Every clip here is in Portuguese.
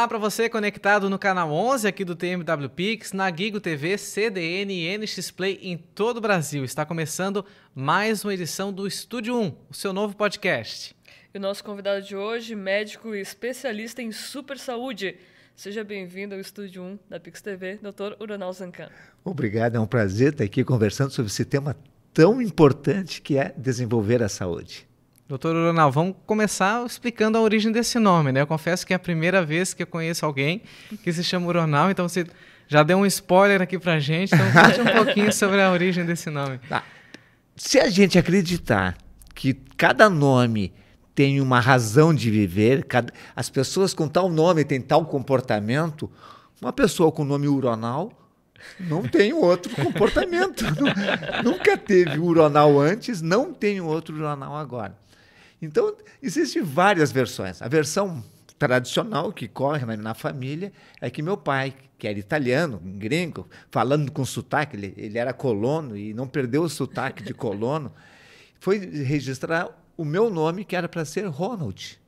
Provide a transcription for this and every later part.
Olá para você conectado no canal 11 aqui do TMW Pix, na Gigo TV, CDN e NX Play em todo o Brasil. Está começando mais uma edição do Estúdio 1, o seu novo podcast. E o nosso convidado de hoje, médico e especialista em super saúde. Seja bem-vindo ao Estúdio 1 da Pix TV, Dr. Uranal Zancan. Obrigado, é um prazer estar aqui conversando sobre esse tema tão importante que é desenvolver a saúde. Doutor Uranal, vamos começar explicando a origem desse nome, né? Eu confesso que é a primeira vez que eu conheço alguém que se chama Uranal, então você já deu um spoiler aqui pra gente, então conte um pouquinho sobre a origem desse nome. Tá. Se a gente acreditar que cada nome tem uma razão de viver, cada, as pessoas com tal nome têm tal comportamento, uma pessoa com o nome Uronal não tem outro comportamento. Nunca teve Uronal antes, não tem outro Uronal agora. Então, existem várias versões. A versão tradicional que corre na, na, família é que meu pai, que era italiano, gringo, falando com sotaque, ele, ele era colono e não perdeu o sotaque de colono, foi registrar o meu nome, que era para ser Ronald.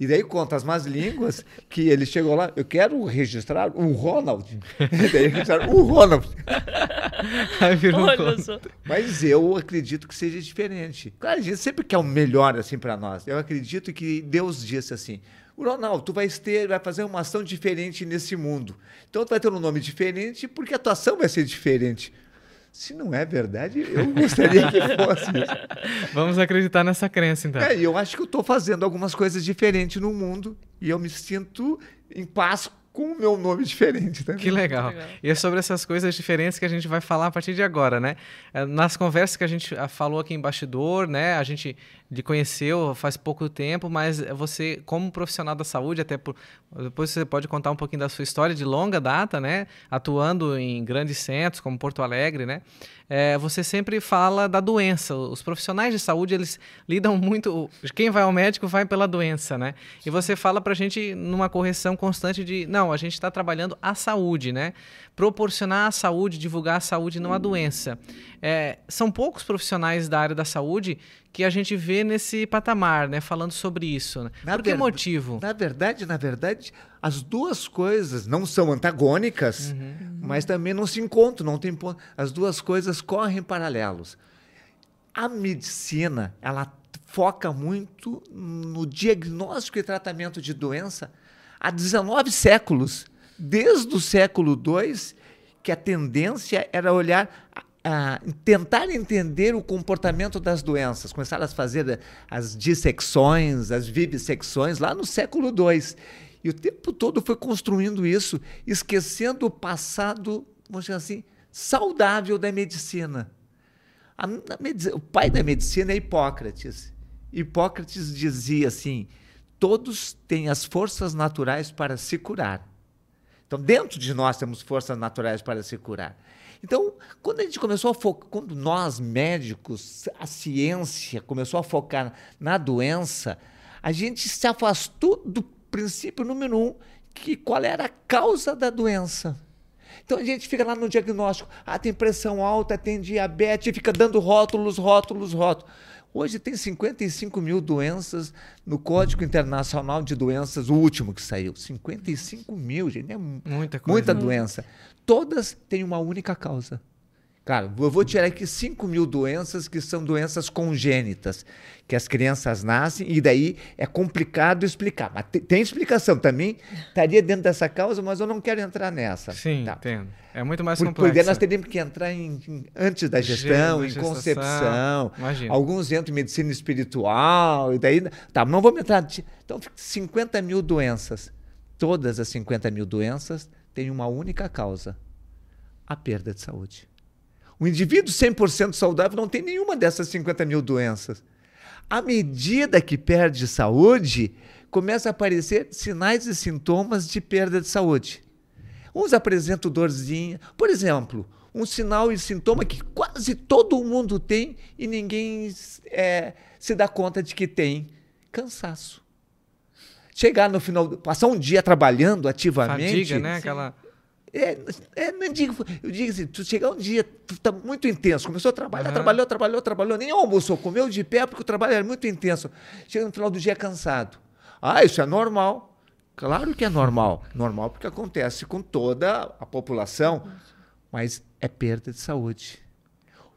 E daí conta as más línguas que ele chegou lá, eu quero registrar o Ronald. E daí registraram o Ronald. Aí virou Olha só. Mas eu acredito que seja diferente. Claro, a gente sempre quer o melhor assim para nós. Eu acredito que Deus disse assim: o Ronaldo, tu vai ter, vai fazer uma ação diferente nesse mundo. Então tu vai ter um nome diferente porque a tua ação vai ser diferente. Se não é verdade, eu gostaria que fosse isso. Vamos acreditar nessa crença, então. É, eu acho que eu estou fazendo algumas coisas diferentes no mundo e eu me sinto em paz com o meu nome diferente também. Que legal. legal. E é sobre essas coisas diferentes que a gente vai falar a partir de agora, né? É, nas conversas que a gente ah, falou aqui em bastidor, né? A gente lhe conheceu faz pouco tempo, mas você, como profissional da saúde, até por, depois você pode contar um pouquinho da sua história de longa data, né? Atuando em grandes centros como Porto Alegre, né? É, você sempre fala da doença. Os profissionais de saúde, eles lidam muito... Quem vai ao médico vai pela doença, né? E você fala pra gente numa correção constante de, não, a gente está trabalhando a saúde, né? Proporcionar a saúde, divulgar a saúde, não a doença. É, são poucos profissionais da área da saúde que a gente vê nesse patamar, né? Falando sobre isso. Né? Por que motivo? Na verdade, na verdade, as duas coisas não são antagônicas, uhum. mas também não se encontram, não tem ponto. As duas coisas correm paralelos. A medicina, ela foca muito no diagnóstico e tratamento de doença há 19 séculos. Desde o século II, que a tendência era olhar a tentar entender o comportamento das doenças. Começaram a fazer as dissecções, as vivissecções lá no século II. E o tempo todo foi construindo isso, esquecendo o passado, vamos dizer assim, saudável da medicina. A, a. O pai da medicina é Hipócrates. Hipócrates dizia assim: todos têm as forças naturais para se curar. Então, dentro de nós temos forças naturais para se curar. Então, quando a gente começou a focar, quando nós médicos, a ciência começou a focar na doença, a gente se afastou do princípio número um, que qual era a causa da doença. Então a gente fica lá no diagnóstico, ah, tem pressão alta, tem diabetes, fica dando rótulos, rótulos, rótulos. Hoje tem 55 mil doenças no Código Internacional de Doenças, o último que saiu. 55 mil, gente. É muita, coisa. muita doença. Todas têm uma única causa. Claro, eu vou tirar aqui 5 mil doenças que são doenças congênitas, que as crianças nascem e daí é complicado explicar. Mas tem explicação também, estaria dentro dessa causa, mas eu não quero entrar nessa. Sim, tá. entendo. É muito mais Por, complexo. Porque nós teríamos que entrar em, em antes da gestão, em concepção. Imagina. Alguns entram em medicina espiritual, e daí. Tá, não vamos entrar. Então, 50 mil doenças. Todas as 50 mil doenças têm uma única causa: a perda de saúde. O indivíduo 100% saudável não tem nenhuma dessas 50 mil doenças. À medida que perde saúde, começa a aparecer sinais e sintomas de perda de saúde. Uns apresentam dorzinha. Por exemplo, um sinal e sintoma que quase todo mundo tem e ninguém é, se dá conta de que tem: cansaço. Chegar no final, passar um dia trabalhando ativamente. Fadiga, né? Aquela é, é, não digo, eu digo assim, tu chegar um dia, tu tá muito intenso, começou a trabalhar, uhum. trabalhou, trabalhou, trabalhou, nem almoçou, comeu de pé porque o trabalho era muito intenso. Chega no final do dia cansado. Ah, isso é normal. Claro que é normal. Normal porque acontece com toda a população, mas é perda de saúde.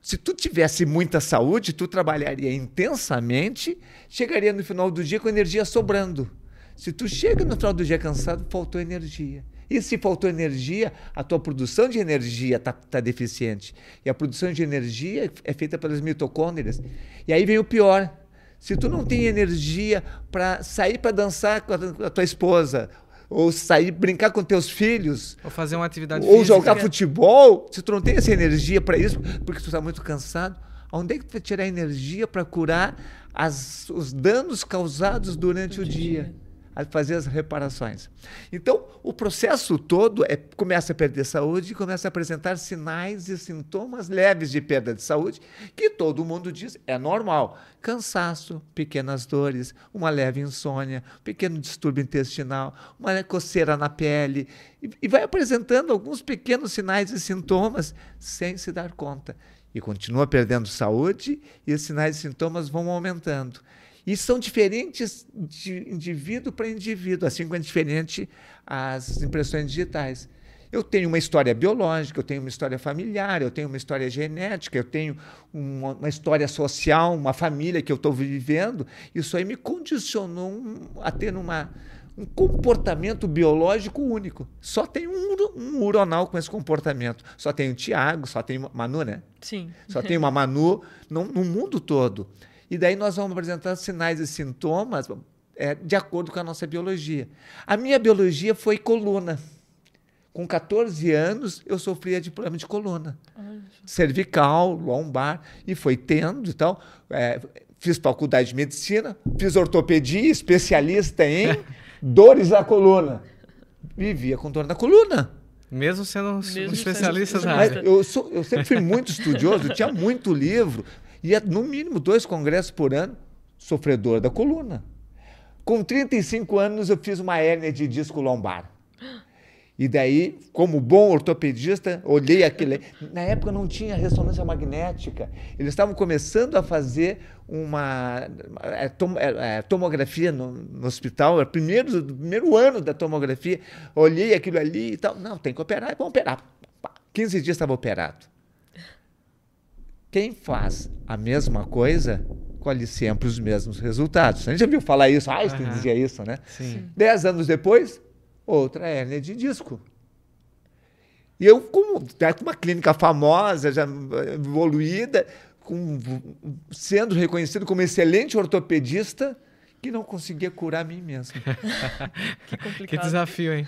Se tu tivesse muita saúde, tu trabalharia intensamente, chegaria no final do dia com energia sobrando. Se tu chega no final do dia cansado, faltou energia. E se faltou energia, a tua produção de energia está tá deficiente. E a produção de energia é feita pelas mitocôndrias. E aí vem o pior. Se tu não tem energia para sair para dançar com a, tua esposa, ou sair brincar com teus filhos, ou fazer uma atividade ou física. jogar futebol, se tu não tem essa energia para isso, porque tu está muito cansado, onde é que tu vai tirar energia para curar as, os danos causados durante o dia? A fazer as reparações. Então, o processo todo é, começa a perder saúde e começa a apresentar sinais e sintomas leves de perda de saúde, que todo mundo diz é normal. Cansaço, pequenas dores, uma leve insônia, pequeno distúrbio intestinal, uma coceira na pele, e, e vai apresentando alguns pequenos sinais e sintomas sem se dar conta. E continua perdendo saúde e os sinais e sintomas vão aumentando. E são diferentes de indivíduo para indivíduo, assim como é diferente as impressões digitais. Eu tenho uma história biológica, eu tenho uma história familiar, eu tenho uma história genética, eu tenho uma, uma história social, uma família que eu estou vivendo. Isso aí me condicionou a ter uma, um comportamento biológico único. Só tem um, um uronal com esse comportamento. Só tem o Tiago, só tem Manu, né? Sim. Só tem uma Manu no, no mundo todo. E daí nós vamos apresentar sinais e sintomas é, de acordo com a nossa biologia. A minha biologia foi coluna. Com 14 anos, eu sofria de problema de coluna. Cervical, lombar, e foi tendo e tal. É, fiz faculdade de medicina, fiz ortopedia, especialista em dores da coluna. Vivia com dor na coluna. Mesmo sendo Mesmo um especialista sendo... na área. Eu, sou, eu sempre fui muito estudioso, tinha muito livro, ia no mínimo dois congressos por ano, sofredor da coluna. Com 35 anos, eu fiz uma hérnia de disco lombar. E daí, como bom ortopedista, olhei aquele. Na época não tinha ressonância magnética. Eles estavam começando a fazer uma é, é, é, tomografia no, no hospital, o primeiro, primeiro ano da tomografia. Olhei aquilo ali e tal. Não, tem que operar, vamos operar. 15 dias estava operado. Quem faz a mesma coisa colhe sempre os mesmos resultados. A gente já viu falar isso, Einstein uhum. dizia isso, né? Sim. Dez anos depois, outra hérnia de disco. E eu, como uma clínica famosa, já evoluída, com, sendo reconhecido como excelente ortopedista, que não conseguia curar a mim mesmo. que complicado. Que desafio, hein?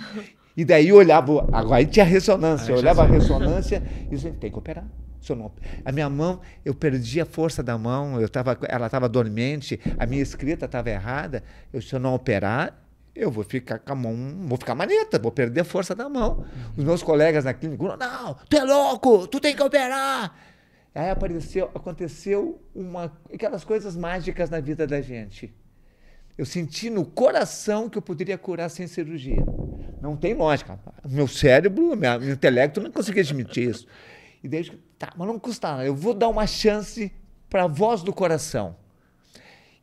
E daí eu olhava, agora tinha ressonância, eu olhava a ressonância e dizia, tem que operar. Não, a minha mão, eu perdi a força da mão, eu tava, ela estava dormente, a minha escrita estava errada. Eu, se eu não operar, eu vou ficar com a mão, vou ficar maneta, vou perder a força da mão. Os meus colegas na clínica, não, tu é louco, tu tem que operar. Aí apareceu, aconteceu uma, aquelas coisas mágicas na vida da gente. Eu senti no coração que eu poderia curar sem cirurgia. Não tem lógica. Meu cérebro, meu intelecto não conseguia admitir isso. E daí, tá, mas não custa nada, eu vou dar uma chance para a voz do coração.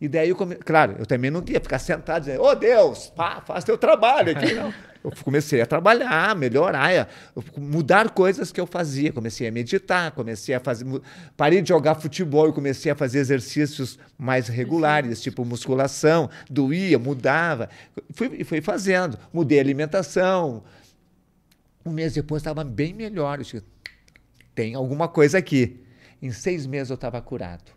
E daí, eu come... claro, eu também não queria ficar sentado dizendo, oh Deus, pá, faz teu trabalho aqui. Não. Eu comecei a trabalhar, melhorar, mudar coisas que eu fazia. Comecei a meditar, comecei a fazer. Parei de jogar futebol e comecei a fazer exercícios mais regulares, tipo musculação, doía, mudava. Fui, fui fazendo. Mudei a alimentação. Um mês depois estava bem melhor. Eu disse, tem alguma coisa aqui. Em seis meses eu estava curado.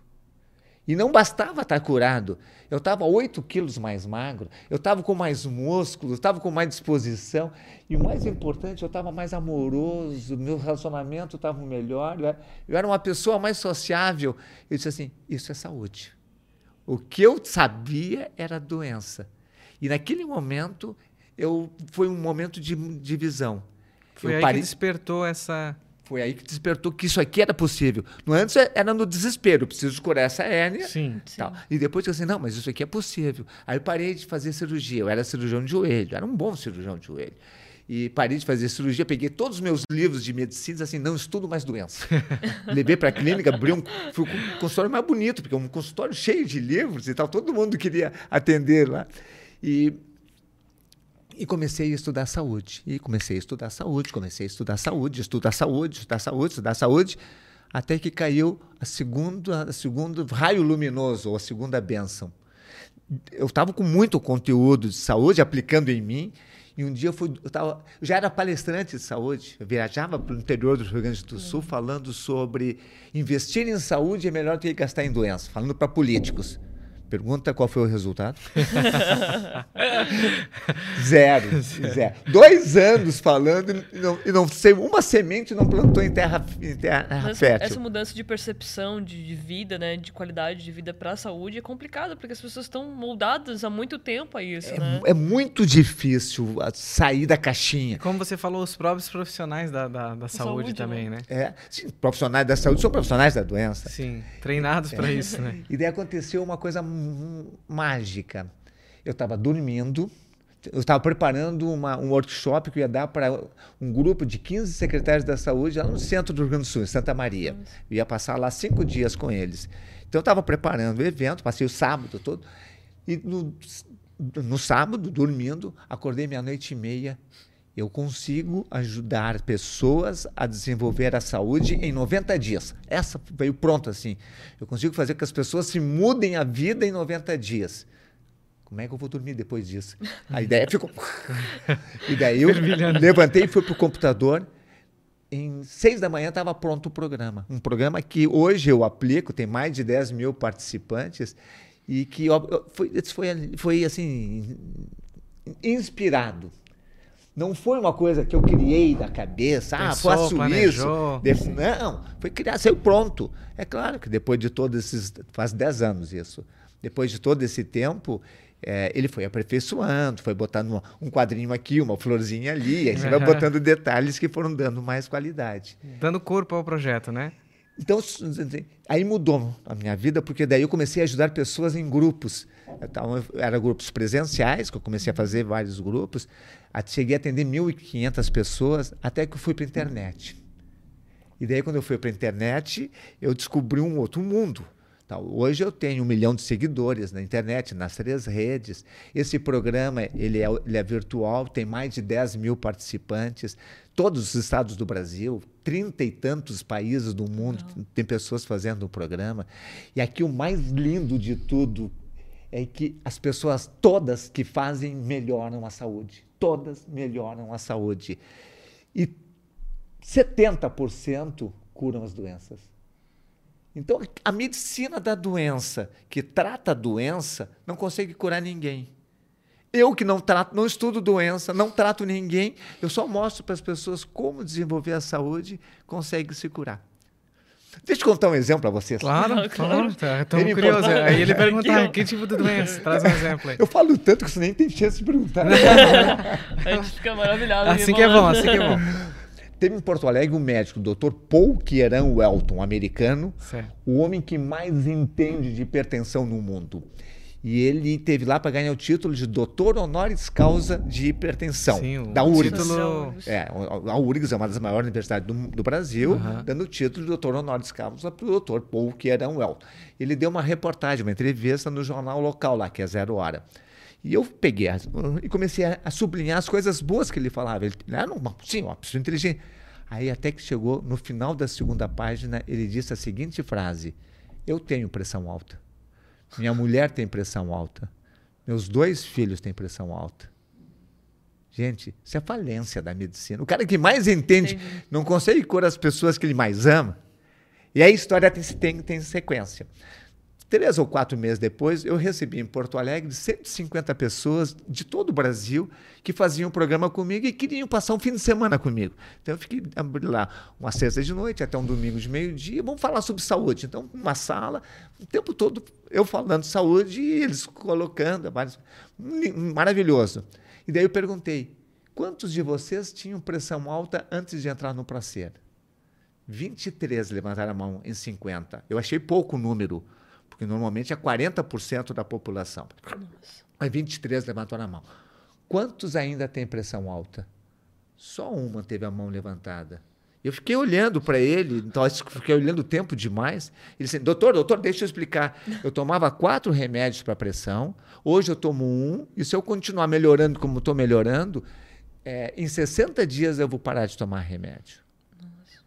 E não bastava estar curado. Eu estava 8 quilos mais magro, eu estava com mais músculo, eu estava com mais disposição. E o mais importante, eu estava mais amoroso, meu relacionamento estava melhor, eu era, eu era uma pessoa mais sociável. Eu disse assim: isso é saúde. O que eu sabia era doença. E naquele momento, eu foi um momento de, de visão. Foi eu aí parei... que despertou essa foi aí que despertou que isso aqui era possível. No antes era no desespero, preciso curar essa hérnia. Sim. Tal. Sim. E depois eu assim, não, mas isso aqui é possível. Aí eu parei de fazer cirurgia. Eu era cirurgião de joelho, era um bom cirurgião de joelho. E parei de fazer cirurgia, peguei todos os meus livros de medicina, assim, não estudo mais doença. Levei para a clínica, abri um, fui um consultório mais bonito, porque é um consultório cheio de livros e tal, todo mundo queria atender lá. E E comecei a estudar saúde. E comecei a estudar saúde, comecei a estudar saúde, estudar saúde, estudar saúde, estudar saúde, até que caiu a segunda, a segundo raio luminoso, ou a segunda bênção. Eu estava com muito conteúdo de saúde aplicando em mim, e um dia eu, fui, eu, tava, eu já era palestrante de saúde, eu viajava para o interior do Rio Grande do Sul uhum. falando sobre investir em saúde é melhor do que gastar em doença, falando para políticos. Pergunta qual foi o resultado? zero, zero. Dois anos falando e não, e não sei, uma semente não plantou em terra, em terra essa, fértil. Essa mudança de percepção de, de vida, né, de qualidade de vida para a saúde é complicada, porque as pessoas estão moldadas há muito tempo a isso. É, né? é muito difícil sair da caixinha. Como você falou, os próprios profissionais da, da, da saúde, saúde, também, né? né? É, sim, profissionais da saúde são profissionais da doença. Sim, treinados é. para isso, né? E daí aconteceu uma coisa mágica. Eu estava dormindo, eu estava preparando uma, um workshop que eu ia dar para um grupo de 15 secretários da saúde lá no centro do Rio Grande do Sul, em Santa Maria. Eu ia passar lá cinco dias com eles. Então eu estava preparando o evento, passei o sábado todo. E no, no sábado, dormindo, acordei meia-noite e meia. Eu consigo ajudar pessoas a desenvolver a saúde em 90 dias. Essa veio pronto assim. Eu consigo fazer com que as pessoas se mudem a vida em 90 dias. Como é que eu vou dormir depois disso? A ideia ficou. e daí eu levantei e fui para o computador. Em seis da manhã estava pronto o programa. Um programa que hoje eu aplico, tem mais de 10 mil participantes, e que foi, foi, foi assim, inspirado não foi uma coisa que eu criei da cabeça, ah, Pensou, faço planejou. isso. Não, foi criar, saiu pronto. É claro que depois de todos esses. Faz 10 anos isso. Depois de todo esse tempo, é, ele foi aperfeiçoando, foi botando um quadrinho aqui, uma florzinha ali, aí você vai botando detalhes que foram dando mais qualidade. Dando corpo ao projeto, né? Então, aí mudou a minha vida, porque daí eu comecei a ajudar pessoas em grupos. Então, eram grupos presenciais, que eu comecei a fazer vários grupos. Cheguei a atender 1.500 pessoas, até que eu fui para a internet. E daí, quando eu fui para a internet, eu descobri um outro mundo. Hoje eu tenho um milhão de seguidores na internet, nas três redes. Esse programa ele é, ele é virtual, tem mais de 10 mil participantes. Todos os estados do Brasil, trinta e tantos países do mundo, Não. tem pessoas fazendo o programa. E aqui o mais lindo de tudo é que as pessoas todas que fazem melhoram a saúde. Todas melhoram a saúde. E 70% curam as doenças. Então, a medicina da doença, que trata a doença, não consegue curar ninguém. Eu que não trato, não estudo doença, não trato ninguém, eu só mostro para as pessoas como desenvolver a saúde, consegue se curar. Deixa eu contar um exemplo para vocês. Claro, claro. Estamos curiosos. Aí ele perguntar que tipo de doença? Traz um exemplo aí. Eu falo tanto que você nem tem chance de perguntar. a gente fica maravilhado. Assim que é bom, assim que é bom. Teve em Porto Alegre um médico, o Dr. Paul Kieran Welton, um americano, certo. o homem que mais entende de hipertensão no mundo. E ele teve lá para ganhar o título de doutor honoris causa de hipertensão. Sim, da URGS. Título... É, a URGS é uma das maiores universidades do, do Brasil, uhum. dando o título de doutor honoris causa para o doutor Paul Kieran Welton. Ele deu uma reportagem, uma entrevista no jornal local lá, que é Zero Hora. E eu peguei e comecei a, sublinhar as coisas boas que ele falava. Ele era uma, sim, uma pessoa inteligente. Aí até que chegou no final da segunda página, ele disse a seguinte frase: Eu tenho pressão alta. Minha mulher tem pressão alta. Meus dois filhos têm pressão alta. Gente, isso é falência da medicina. O cara que mais entende Entendi. não consegue curar as pessoas que ele mais ama. E a história tem, tem, tem sequência. Três ou quatro meses depois, eu recebi em Porto Alegre 150 pessoas de todo o Brasil que faziam um programa comigo e queriam passar um fim de semana comigo. Então eu fiquei lá uma sexta de noite até um domingo de meio-dia, vamos falar sobre saúde. Então, uma sala, o tempo todo eu falando de saúde e eles colocando, maravilhoso. E daí eu perguntei: quantos de vocês tinham pressão alta antes de entrar no prazer? 23 levantaram a mão em 50. Eu achei pouco o número porque normalmente é 40% da população. Nossa. Mas 23 levantou a mão. Quantos ainda têm pressão alta? Só uma teve a mão levantada. Eu fiquei olhando para ele, então fiquei olhando o tempo demais. Ele disse: Doutor, doutor, deixa eu explicar. Eu tomava quatro remédios para pressão, hoje eu tomo um, e se eu continuar melhorando como estou melhorando, é, em 60 dias eu vou parar de tomar remédio. Nossa.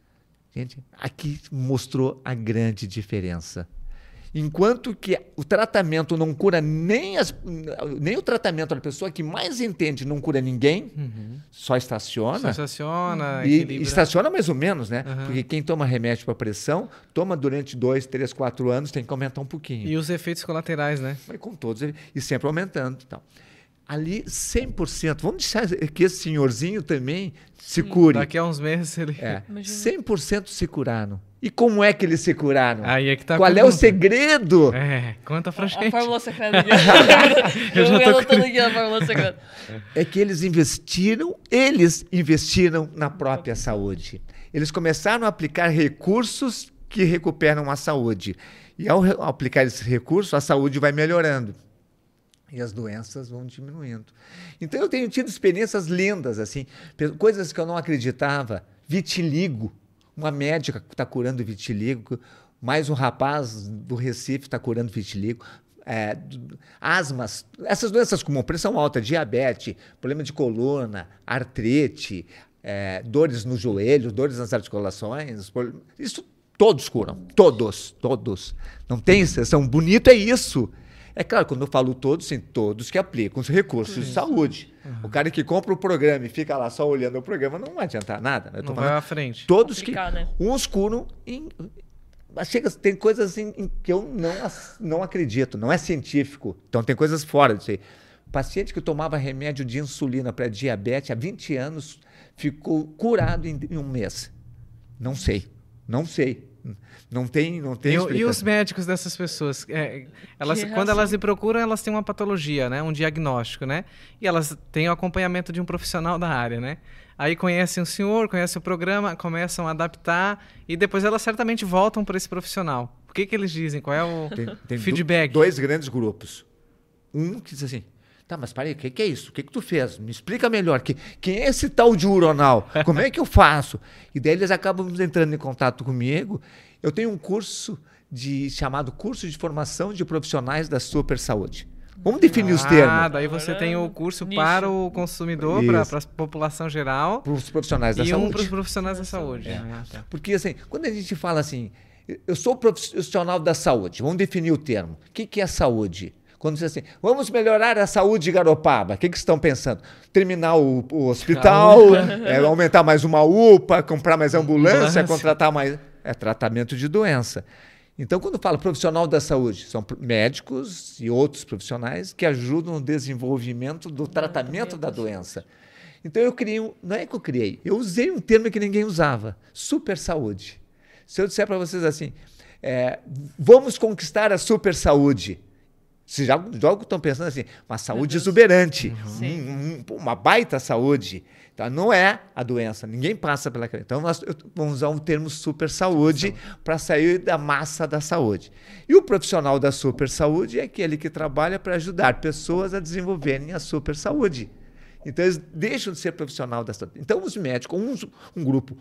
Gente, aqui mostrou a grande diferença. Enquanto que o tratamento não cura nem, as, nem o tratamento da pessoa que mais entende não cura ninguém, uhum. só estaciona. Só estaciona, e, equilibra. estaciona mais ou menos, né? Uhum. Porque quem toma remédio para pressão, toma durante dois, três, quatro anos, tem que aumentar um pouquinho. E os efeitos colaterais, né? Mas com todos, e sempre aumentando. Então ali 100%. Vamos deixar que esse senhorzinho também se cure. Daqui a uns meses ele. É, 100% se curaram. E como é que eles se curaram? Aí é que tá Qual é o segredo? É, conta pra gente. A fórmula secreta. eu, já tô anotando aqui a fórmula secreta. É que eles investiram, eles investiram na própria saúde. Eles começaram a aplicar recursos que recuperam a saúde. E ao aplicar esses recursos, a saúde vai melhorando e as doenças vão diminuindo. Então eu tenho tido experiências lindas, assim, coisas que eu não acreditava. Vitiligo, uma médica está curando vitiligo, mais um rapaz do Recife está curando vitiligo. É, asmas, essas doenças como pressão alta, diabetes, problema de coluna, artrite, é, dores no joelho, dores nas articulações, isso todos curam, todos, todos. Não tem exceção. Bonito é isso. É claro, quando eu falo todos, sim, todos que aplicam os recursos de saúde. Uhum. O cara que compra o programa e fica lá só olhando o programa não vai adiantar nada. Né? Não vai à frente. Todos Aplicar, que. Né? Uns curam em. Chega, tem coisas assim, em que eu não, não acredito, não é científico. Então tem coisas fora disso aí. Paciente que tomava remédio de insulina para diabetes há 20 anos ficou curado em, em um mês. Não sei, não sei. Não tem, não tem e, e os médicos dessas pessoas? É, elas, quando elas me procuram, elas têm uma patologia, né? um diagnóstico, né? E elas têm o acompanhamento de um profissional da área, né? Aí conhecem o senhor, conhecem o programa, começam a adaptar e depois elas certamente voltam para esse profissional. O que, que eles dizem? Qual é o tem, tem feedback? Dois grandes grupos. Um que diz assim, Tá, mas peraí, o que, que, é isso? O que, que tu fez? Me explica melhor. Que, quem é esse tal de uronal? Como é que eu faço? E daí eles acabam entrando em contato comigo. Eu tenho um curso de chamado Curso de Formação de Profissionais da Super Saúde. Vamos definir ah, os termos. Ah, daí você tem o curso Nicho. para o consumidor, para a população geral. Para os profissionais da e saúde. um para os profissionais da saúde. É. Ah, tá. Porque, assim, quando a gente fala assim, eu sou profissional da saúde, vamos definir o termo. O que, que é saúde? Quando diz assim, vamos melhorar a saúde de Garopaba, o que, que estão pensando? Terminar o, o hospital, é, aumentar mais uma UPA, comprar mais ambulância, contratar mais. É tratamento de doença. Então, quando fala profissional da saúde, são médicos e outros profissionais que ajudam no desenvolvimento do tratamento da doença. Então, eu criei, um, não é que eu criei, eu usei um termo que ninguém usava: super saúde. Se eu disser para vocês assim, é, vamos conquistar a super saúde. Já, já estão pensando assim, uma saúde exuberante, um, um, uma baita saúde. Então, não é a doença, ninguém passa pela. Então, nós vamos usar um termo super saúde para sair da massa da saúde. E o profissional da super saúde é aquele que trabalha para ajudar pessoas a desenvolverem a super saúde. Então, eles deixam de ser profissional da saúde. Então, os médicos, um, um grupo,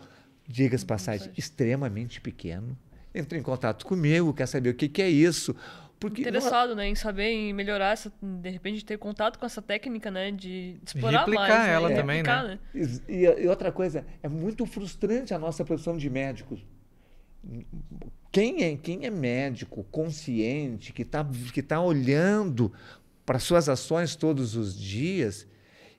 diga-se passagem, extremamente pequeno, entra em contato comigo, quer saber o que, que é isso porque interessado, né, em saber em melhorar essa, de repente ter contato com essa técnica, né, de, explorar Replicar mais, né, ela né? também, né? né? E, e, outra coisa, é muito frustrante a nossa profissão de médicos. Quem é, quem é médico consciente, que está que tá olhando para suas ações todos os dias,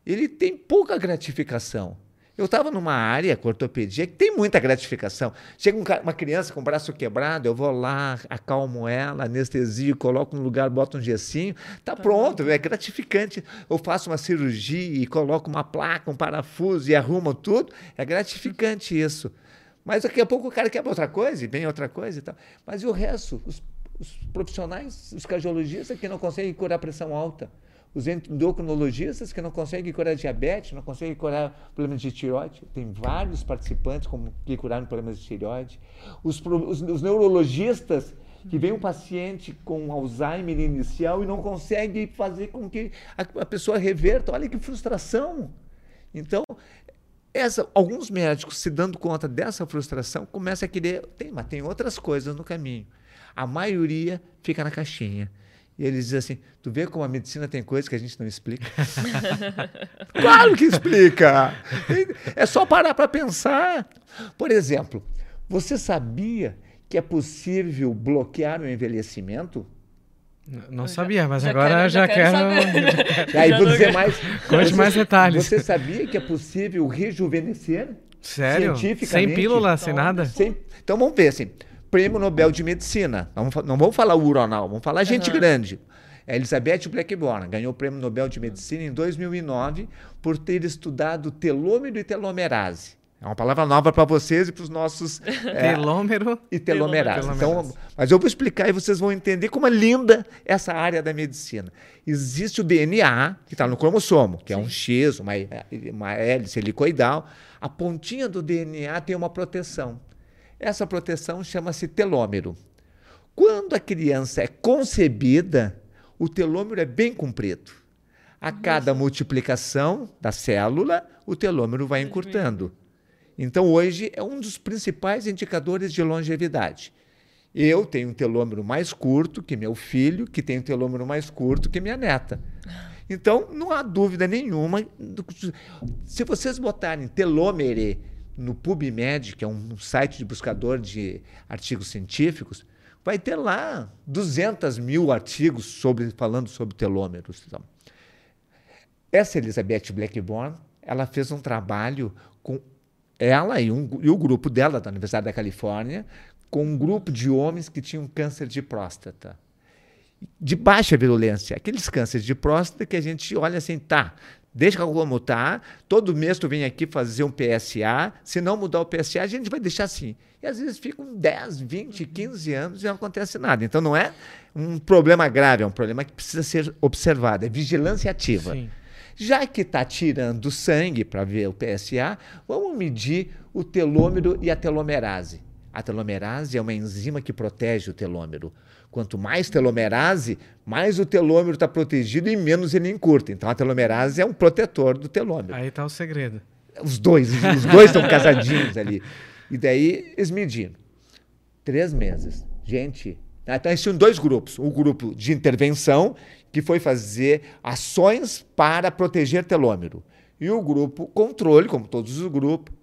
ele tem pouca gratificação. Eu estava numa área com ortopedia que tem muita gratificação. Chega um, uma criança com o braço quebrado, eu vou lá, acalmo ela, anestesio, coloco no lugar, boto um gessinho, tá, tá pronto, é gratificante. Eu faço uma cirurgia e coloco uma placa, um parafuso e arrumo tudo, é gratificante isso. Mas daqui a pouco o cara quer outra coisa, e vem outra coisa e tal. Mas e o resto? Os, os profissionais, os cardiologistas que não conseguem curar pressão alta os endocrinologistas que não conseguem curar diabetes, não conseguem curar problemas de tireoide. Tem vários participantes como, que curaram problemas de tireoide. Os, os, os neurologistas que vem um paciente com Alzheimer inicial e não consegue fazer com que a, a pessoa reverta. Olha que frustração. Então, Essa, alguns médicos, se dando conta dessa frustração, começam a querer. Tem, mas tem outras coisas no caminho. A maioria fica na caixinha. E eles dizem assim: tu vê como a medicina tem coisas que a gente não explica? claro que explica! É só parar para pensar. Por exemplo, você sabia que é possível bloquear o envelhecimento? Não sabia, mas já agora quero, já, já quero. quero... Aí vou dizer mais. Conte mais detalhes. Você sabia que é possível rejuvenescer? Sério? Cientificamente? Sem pílula, sem nada? Sem... Então vamos ver assim. Prêmio Nobel de Medicina. Não, não vamos falar uronal, vamos falar gente uhum. grande. A Elizabeth Blackburn ganhou o Prêmio Nobel de Medicina em 2009 por ter estudado telômero e telomerase. É uma palavra nova para vocês e para os nossos. É, Telômero e telomerase. Então, mas eu vou explicar e vocês vão entender como é linda essa área da medicina. Existe o DNA, que está no cromossomo, que Sim. é um X, uma, uma hélice helicoidal. A pontinha do DNA tem uma proteção. Essa proteção chama-se telômero. Quando a criança é concebida, o telômero é bem comprido. A cada multiplicação da célula, o telômero vai encurtando. Então, hoje, é um dos principais indicadores de longevidade. Eu tenho um telômero mais curto que meu filho, que tem um telômero mais curto que minha neta. Então, não há dúvida nenhuma. Se vocês botarem telômere no PubMed, que é um site de buscador de artigos científicos, vai ter lá 200 mil artigos sobre, falando sobre telômeros. Então, essa Elizabeth Blackburn, ela fez um trabalho com ela e, um, e o grupo dela da Universidade da Califórnia, com um grupo de homens que tinham câncer de próstata de baixa virulência, aqueles cânceres de próstata que a gente olha assim, tá, Deixa como tá. Todo mês tu vem aqui fazer um PSA. Se não mudar o PSA, a gente vai deixar assim. E às vezes ficam 10, 20, 15 anos e não acontece nada. Então não é um problema grave, é um problema que precisa ser observado. É vigilância ativa. Sim. Já que está tirando sangue para ver o PSA, vamos medir o telômero e a telomerase. A telomerase é uma enzima que protege o telômero. Quanto mais telomerase, mais o telômero está protegido e menos ele encurta. Então a telomerase é um protetor do telômero. Aí está o segredo. Os dois, os dois estão casadinhos ali. E daí eles mediram. Três meses. Gente, ah, então existiam dois grupos. O grupo de intervenção, que foi fazer ações para proteger telômero. E o grupo controle, como todos os grupos,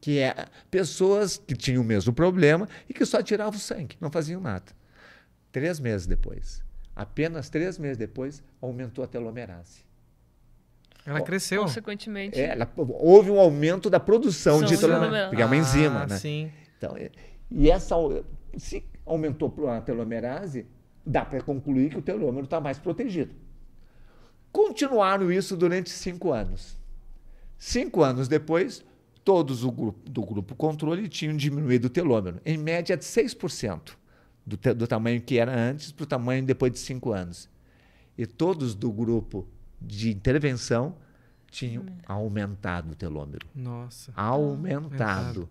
que é pessoas que tinham o mesmo problema e que só tiravam sangue, não faziam nada. Três meses depois, apenas três meses depois, aumentou a telomerase. Ela cresceu. Consequentemente. É, ela, houve um aumento da produção São de telomerase, porque é uma enzima, ah, né? Sim. Então, e essa, se aumentou a telomerase, dá para concluir que o telômero está mais protegido. Continuaram isso durante cinco anos. Cinco anos depois, todos o grupo, do grupo controle tinham diminuído o telômero, em média de 6% do, do tamanho que era antes para o tamanho depois de cinco anos. E todos do grupo de intervenção tinham aumentado o telômero. Nossa. Aumentado.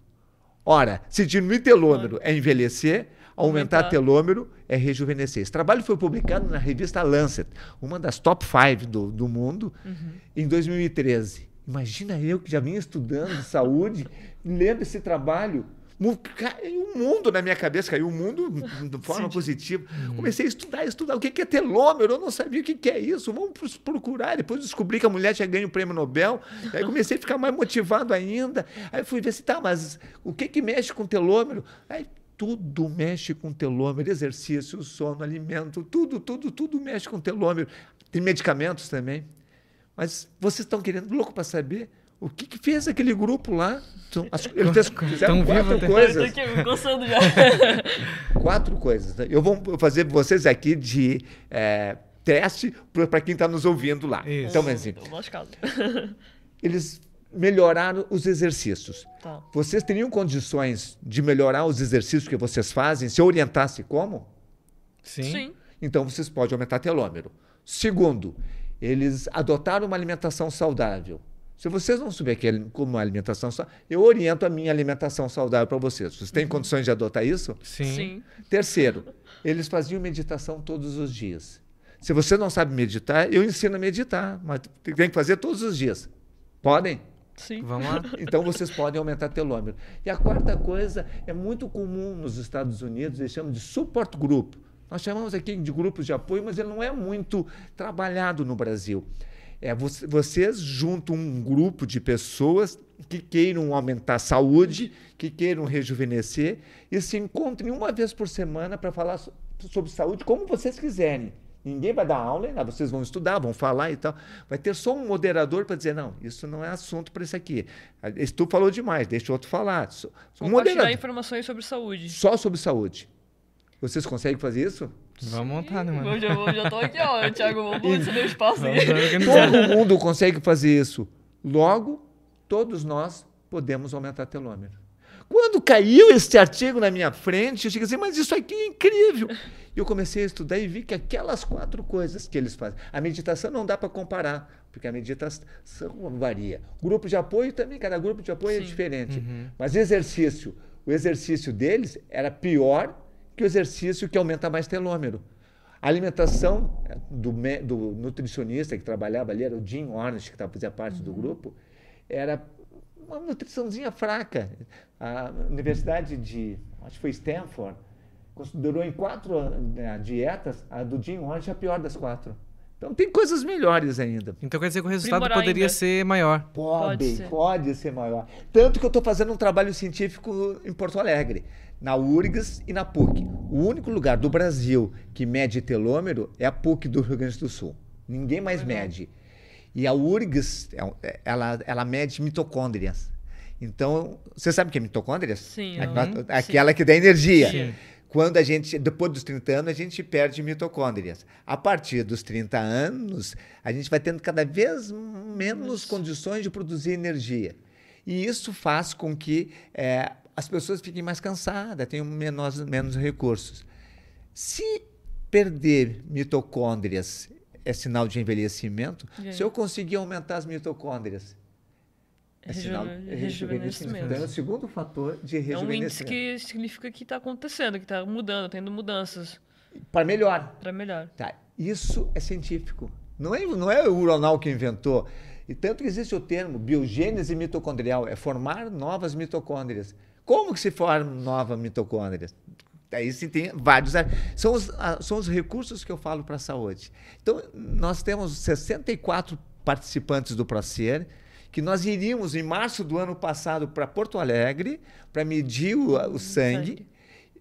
Ora, se diminuir telômero é envelhecer, aumentar, aumentar telômero é rejuvenescer. Esse trabalho foi publicado na revista Lancet, uma das top five do, do mundo, uhum. em 2013. Imagina eu que já vinha estudando saúde, lendo esse trabalho Caiu um mundo na minha cabeça, caiu um mundo de forma Sim. positiva. Hum. Comecei a estudar, estudar o que é telômero, eu não sabia o que é isso. Vamos procurar. Depois descobri que a mulher tinha ganho o prêmio Nobel. Aí comecei a ficar mais motivado ainda. Aí fui ver se tá, mas o que, que mexe com telômero? Aí tudo mexe com telômero, exercício, sono, alimento, tudo, tudo, tudo mexe com telômero. Tem medicamentos também. Mas vocês estão querendo, louco para saber o que, que, fez aquele grupo lá? Eles fizeram quatro coisas. Aqui, gostando já. quatro coisas. Né? Eu vou fazer vocês aqui de é, teste para quem está nos ouvindo lá. Isso. Então, assim, eles melhoraram os exercícios. Tá. Vocês teriam condições de melhorar os exercícios que vocês fazem se eu orientasse como? Sim. Sim. Então, vocês podem aumentar telômero. Segundo, eles adotaram uma alimentação saudável. Se vocês não souberem como alimentação saudável, eu oriento a minha alimentação saudável para vocês. Vocês têm uhum. condições de adotar isso? Sim. Sim. Terceiro, eles faziam meditação todos os dias. Se você não sabe meditar, eu ensino a meditar, mas tem que fazer todos os dias. Podem? Sim. Vamos lá. Então vocês podem aumentar telômero. E a quarta coisa é muito comum nos Estados Unidos, eles chamam de support group. Nós chamamos aqui de grupos de apoio, mas ele não é muito trabalhado no Brasil. É, vocês juntam um grupo de pessoas que queiram aumentar a saúde, que queiram rejuvenescer e se encontrem uma vez por semana para falar sobre saúde como vocês quiserem. Ninguém vai dar aula, né? vocês vão estudar, vão falar e tal. Vai ter só um moderador para dizer, não, isso não é assunto para isso aqui. Esse tu falou demais, deixa o outro falar. Um moderador. informações sobre saúde. Só sobre saúde. Vocês conseguem fazer isso? Vamos montar, né, mano? Eu já, eu já tô aqui, ó. Thiago, vamos ceder espaço aí. Todo mundo consegue fazer isso. Logo, todos nós podemos aumentar telômero. Quando caiu este artigo na minha frente, eu cheguei assim, mas isso aqui é incrível. E eu comecei a estudar e vi que aquelas quatro coisas que eles fazem. A meditação não dá para comparar, porque a meditação varia. Grupo de apoio também, cada grupo de apoio é Sim. é diferente. Uhum. Mas exercício, o exercício deles era pior que o exercício que aumenta mais telômero. A alimentação do, do nutricionista que trabalhava ali, era o Jim Ornish, que fazia parte uhum. do grupo, era uma nutriçãozinha fraca. A Universidade de, acho que foi Stanford, considerou em quatro né, dietas, a do Jim Ornish a pior das quatro. Então tem coisas melhores ainda. Então quer dizer que o resultado Primorar poderia ainda. ser maior. Pode, pode ser. pode ser maior. Tanto que eu estou fazendo um trabalho científico em Porto Alegre, na URGS e na PUC. O único lugar do Brasil que mede telômero é a PUC do Rio Grande do Sul. Ninguém mais mede. E a URGS, é ela, ela mede mitocôndrias. Então, você sabe o que é mitocôndrias? Sim. Aquela sim. que dá energia. Sim. Quando a gente, depois dos 30 anos, a gente perde mitocôndrias. A partir dos 30 anos, a gente vai tendo cada vez menos isso. condições de produzir energia. E isso faz com que é, as pessoas fiquem mais cansadas, tenham menos, menos recursos. Se perder mitocôndrias é sinal de envelhecimento, se eu conseguir aumentar as mitocôndrias, é sinal de rejuvenescimento. Então, é o segundo fator de rejuvenescimento. É um índice que significa que está acontecendo, que está mudando, tendo mudanças. Para melhor. Para melhor. Tá. Isso é científico. Não é, não é o Uronal que inventou. E tanto que existe o termo biogênese mitocondrial, é formar novas mitocôndrias. Como que se forma nova mitocôndria? Aí sim tem vários. São os, são os recursos que eu falo para a saúde. Então, nós temos 64 participantes do Procer, que nós iríamos em março do ano passado para Porto Alegre para medir o, o sangue,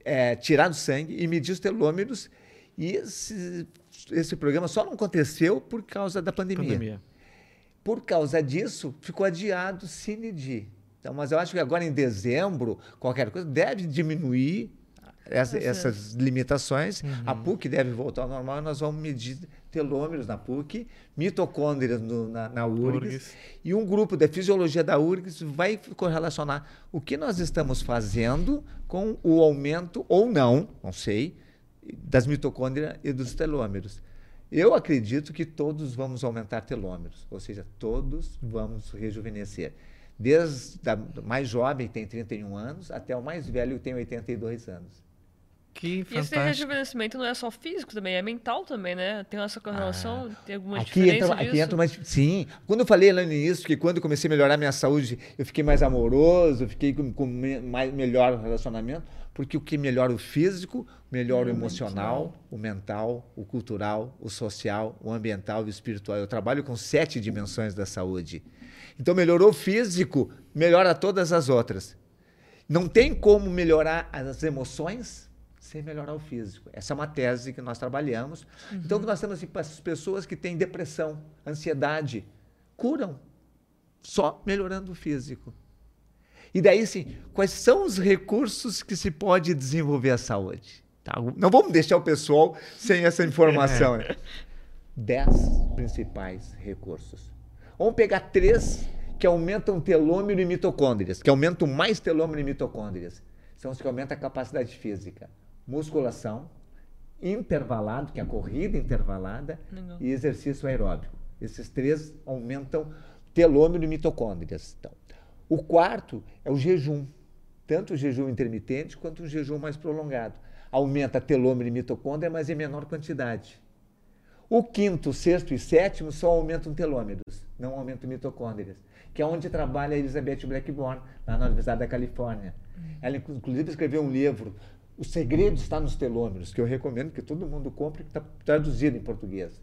é, tirar do sangue e medir os telômeros. E esse, esse programa só não aconteceu por causa da pandemia. pandemia. Por causa disso, ficou adiado Cine Di. Então, mas eu acho que agora em dezembro, qualquer coisa deve diminuir essa, essas limitações. Uhum. A PUC deve voltar ao normal. Nós vamos medir telômeros na PUC, mitocôndrias no, na, na URGS, URGS, e um grupo da fisiologia da URGS vai correlacionar o que nós estamos fazendo com o aumento ou não, não sei, das mitocôndrias e dos telômeros. Eu acredito que todos vamos aumentar telômeros, ou seja, todos vamos rejuvenescer. Desde o mais jovem, que tem 31 anos, até o mais velho, que tem 82 anos. Que fantástico. E esse rejuvenescimento não é só físico também, é mental também, né? Tem essa correlação, ah, tem alguma aqui diferença entra, Aqui entra mais... Sim. Quando eu falei lá no início que quando eu comecei a melhorar minha saúde, eu fiquei mais amoroso, fiquei com, com mais, melhor relacionamento, porque o que melhora o físico, melhora o, o emocional, mental. o mental, o cultural, o social, o ambiental e o espiritual. Eu trabalho com sete dimensões da saúde. Então, melhorou o físico, melhora todas as outras. Não tem como melhorar as emoções sem melhorar o físico. Essa é uma tese que nós trabalhamos. Uhum. Então, nós temos assim, as pessoas que têm depressão, ansiedade, curam só melhorando o físico. E daí, sim, quais são os recursos que se pode desenvolver a saúde? Tá? Não vamos deixar o pessoal sem essa informação. Né? Dez principais recursos. Vamos pegar três que aumentam telômero e mitocôndrias, que aumentam mais telômero e mitocôndrias. São os que aumentam a capacidade física musculação, intervalado, que é a corrida intervalada, Legal. e exercício aeróbico. Esses três aumentam telômero e mitocôndrias. Então, o quarto é o jejum, tanto o jejum intermitente quanto o jejum mais prolongado. Aumenta telômero e mitocôndria, mas em menor quantidade. O quinto, sexto e sétimo só aumentam telômeros, não aumentam mitocôndrias, que é onde trabalha a Elizabeth Blackburn, lá na Universidade da Califórnia. Ela, inclusive, escreveu um livro, O Segredo está nos Telômeros, que eu recomendo que todo mundo compre, que está traduzido em português.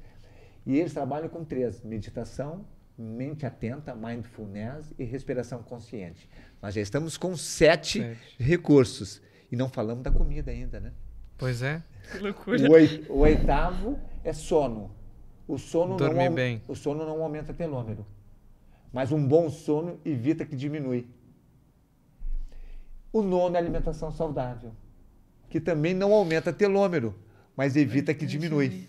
E eles trabalham com três: meditação, mente atenta, mindfulness e respiração consciente. Nós já estamos com sete, sete. recursos. E não falamos da comida ainda, né? Pois é. Que loucura. O, oitavo é sono. O sono, Dormir não, bem. o sono não aumenta telômero. Mas um bom sono evita que diminui. O nono é alimentação saudável, que também não aumenta telômero, mas evita que diminui.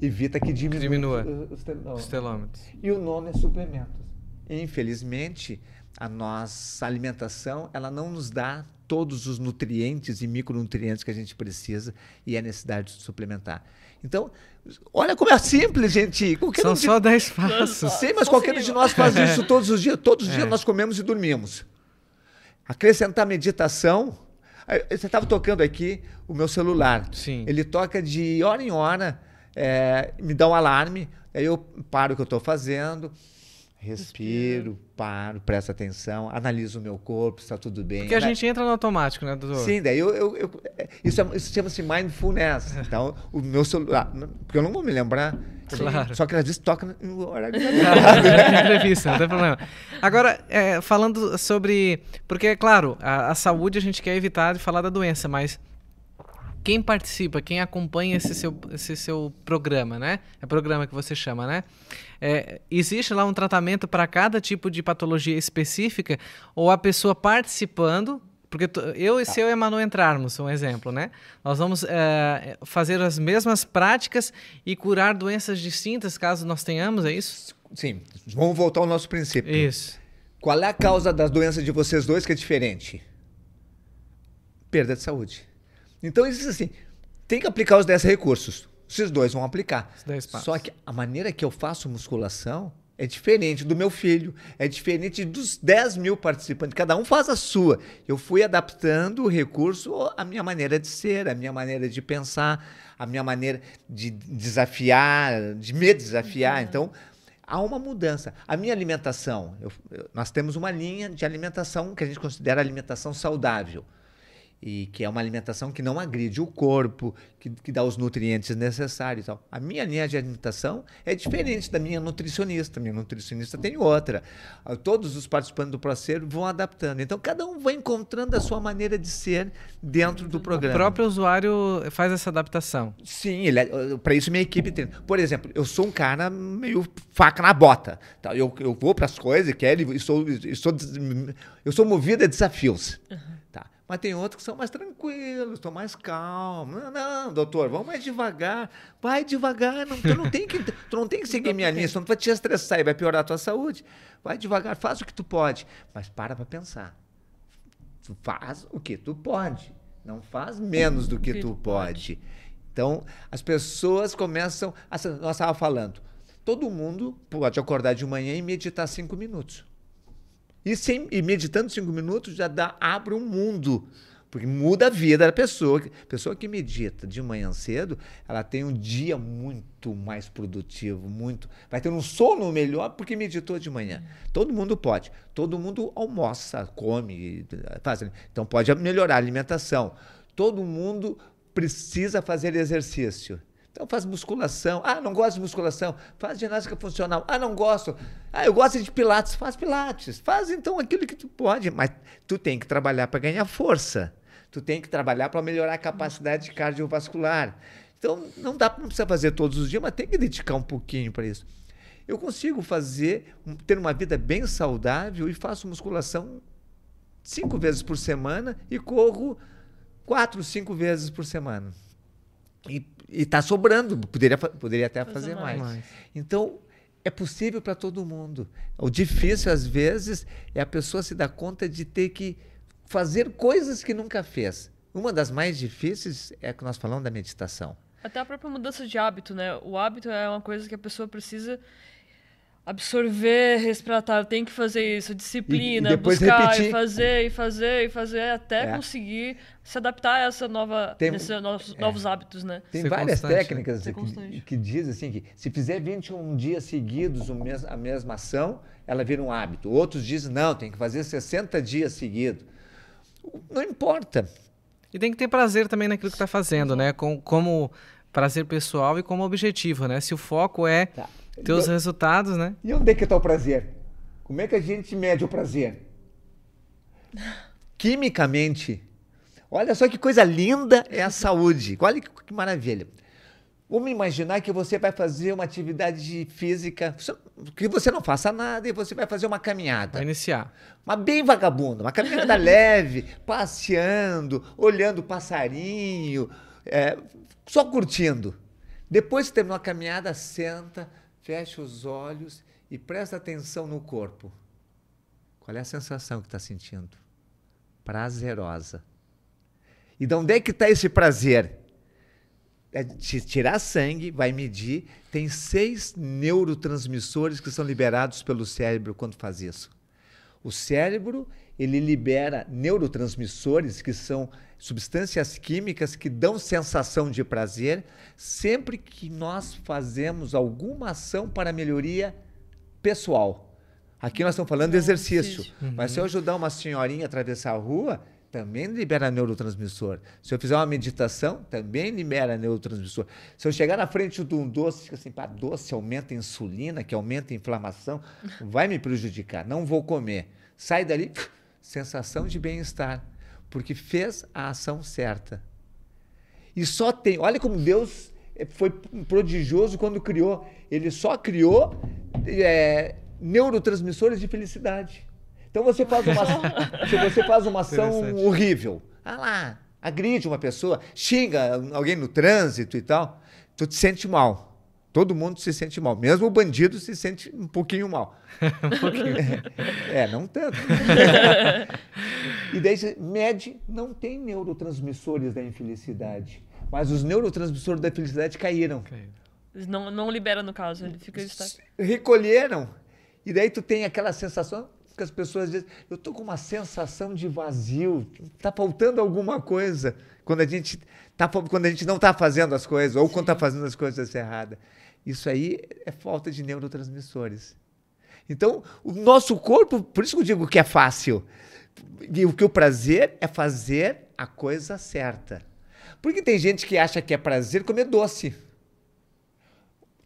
Evita que diminua, diminua os, os telômetros. E o nono é suplementos. Infelizmente, a nossa alimentação ela não nos dá todos os nutrientes e micronutrientes que a gente precisa e é necessidade de suplementar. Então, olha como é simples, gente. Qualquer São um só 10 passos. Sim, mas qualquer um de nós faz isso todos os dias. Todos os é. dias nós comemos e dormimos. Acrescentar meditação. Você estava tocando aqui o meu celular. Sim. Ele toca de hora em hora, é, me dá um alarme, aí eu paro o que eu estou fazendo Respiro, paro, presto atenção, analiso o meu corpo, está tudo bem. Porque a gente entra no automático, né, doutor? Sim, daí eu. eu, eu isso, é, isso chama-se mindfulness. Então, o meu celular. Porque eu não vou me lembrar. Claro. Só que às vezes toca no horário da entrevista, não tem problema. Agora, é, falando sobre. Porque, é claro, a, a saúde a gente quer evitar de falar da doença, mas quem participa, quem acompanha esse seu, esse seu programa, né? É programa que você chama, né? É, existe lá um tratamento para cada tipo de patologia específica ou a pessoa participando porque eu e tá. se eu e Manu entrarmos, um exemplo, né? Nós vamos é, fazer as mesmas práticas e curar doenças distintas, caso nós tenhamos, é isso? Sim. Vamos voltar ao nosso princípio. Isso. Qual é a causa das doenças de vocês dois que é diferente? Perda de saúde. Então, isso assim, tem que aplicar os 10 recursos. Esses dois vão aplicar. Só que a maneira que eu faço musculação é diferente do meu filho, é diferente dos 10 mil participantes. Cada um faz a sua. Eu fui adaptando o recurso à minha maneira de ser, à minha maneira de pensar, à minha maneira de desafiar, de me desafiar. Uhum. Então, há uma mudança. A minha alimentação, eu, eu, nós temos uma linha de alimentação que a gente considera alimentação saudável e que é uma alimentação que não agride o corpo, que, que dá os nutrientes necessários. Então, a minha linha de alimentação é diferente da minha nutricionista. Minha nutricionista tem outra. Ah, todos os participantes do processo vão adaptando. Então, cada um vai encontrando a sua maneira de ser dentro do programa. O próprio usuário faz essa adaptação. Sim, é, para isso minha equipe treina. Por exemplo, eu sou um cara meio faca na bota. Tá? Eu, eu vou para as coisas e quero, e sou, eu sou, eu sou movido a desafios. Uhum. Mas tem outros que são mais tranquilos, estão mais calmos. Não, não, doutor, vamos mais devagar. Vai devagar. Não, tu, não tem que, tu não tem que seguir minha linha, senão tu vai te estressar e vai piorar a tua saúde. Vai devagar, faz o que tu pode. Mas para para pensar. Tu faz o que tu pode. Não faz menos do que tu pode. Então, as pessoas começam. A, nós estávamos falando. Todo mundo pode acordar de manhã e meditar cinco minutos. E, sem, e meditando cinco minutos já dá, abre um mundo. Porque muda a vida da pessoa. Pessoa que medita de manhã cedo, ela tem um dia muito mais produtivo, muito. Vai ter um sono melhor porque meditou de manhã. Todo mundo pode. Todo mundo almoça, come, faz. Então pode melhorar a alimentação. Todo mundo precisa fazer exercício. Então faz musculação. Ah, não gosto de musculação. Faz ginástica funcional. Ah, não gosto. Ah, eu gosto de pilates. Faz pilates. Faz então aquilo que tu pode, mas tu tem que trabalhar para ganhar força. Tu tem que trabalhar para melhorar a capacidade cardiovascular. Então não dá não precisa fazer todos os dias, mas tem que dedicar um pouquinho para isso. Eu consigo fazer ter uma vida bem saudável e faço musculação cinco vezes por semana e corro quatro, cinco vezes por semana. E está sobrando, poderia, poderia até fazer, fazer mais. mais. Então, é possível para todo mundo. O difícil, às vezes, é a pessoa se dar conta de ter que fazer coisas que nunca fez. Uma das mais difíceis é que nós falamos da meditação. Até a própria mudança de hábito, né? O hábito é uma coisa que a pessoa precisa absorver, respirar, tem que fazer isso, disciplina, E- e buscar repetir. e fazer e fazer e fazer até É. conseguir se adaptar a essa nova, Tem- esses novos, é. novos hábitos, né? Tem Ser várias constante, né? técnicas que, que dizem assim que se fizer 21 dias seguidos o mes- a mesma ação, ela vira um hábito. Outros dizem, não, tem que fazer 60 dias seguidos. Não importa. E tem que ter prazer também naquilo que está fazendo, né? Com, como prazer pessoal e como objetivo, né? Se o foco é Tá. Ter os E- resultados, né? E onde é que está o prazer? Como é que a gente mede o prazer? Quimicamente. Olha só que coisa linda é a saúde. Olha que, que maravilha. Vamos imaginar que você vai fazer uma atividade física, que você não faça nada e você vai fazer uma caminhada. Vai iniciar. Mas bem vagabunda, uma caminhada leve, passeando, olhando o passarinho, é, só curtindo. Depois que terminou a caminhada, senta, fecha os olhos e presta atenção no corpo. Qual é a sensação que está sentindo? Prazerosa. E de onde é que está esse prazer? É tirar sangue, vai medir, tem seis neurotransmissores que são liberados pelo cérebro quando faz isso. O cérebro, ele libera neurotransmissores, que são substâncias químicas que dão sensação de prazer sempre que nós fazemos alguma ação para melhoria pessoal. Aqui nós estamos falando de exercício, mas se eu ajudar uma senhorinha a atravessar a rua, também libera neurotransmissor. Se eu fizer uma meditação, também libera neurotransmissor. Se eu chegar na frente de um doce, fica assim, pá, doce aumenta a insulina, que aumenta a inflamação, vai me prejudicar, não vou comer. Sai dali, sensação de bem-estar, porque fez a ação certa. E só tem, olha como Deus eh, foi prodigioso quando criou. Ele só criou eh, neurotransmissores de felicidade. Então você faz uma, se você faz uma ação horrível, ah lá, agride uma pessoa, xinga alguém no trânsito e tal, tu te sente mal. Todo mundo se sente mal. Mesmo o bandido se sente um pouquinho mal. Um pouquinho. É, não tanto. e daí você mede, não tem neurotransmissores da infelicidade. Mas os neurotransmissores da felicidade caíram. Eles Não, não libera, no caso, ele fica está... recolheram. E daí tu tem aquela sensação que as pessoas dizem, eu tô com uma sensação de vazio, tá faltando alguma coisa quando a gente tá quando a gente não está fazendo as coisas ou quando está fazendo as coisas erradas. Isso aí é falta de neurotransmissores. Então, o nosso corpo, por isso que eu digo que é fácil. E o que o prazer é fazer a coisa certa. Porque tem gente que acha que é prazer comer doce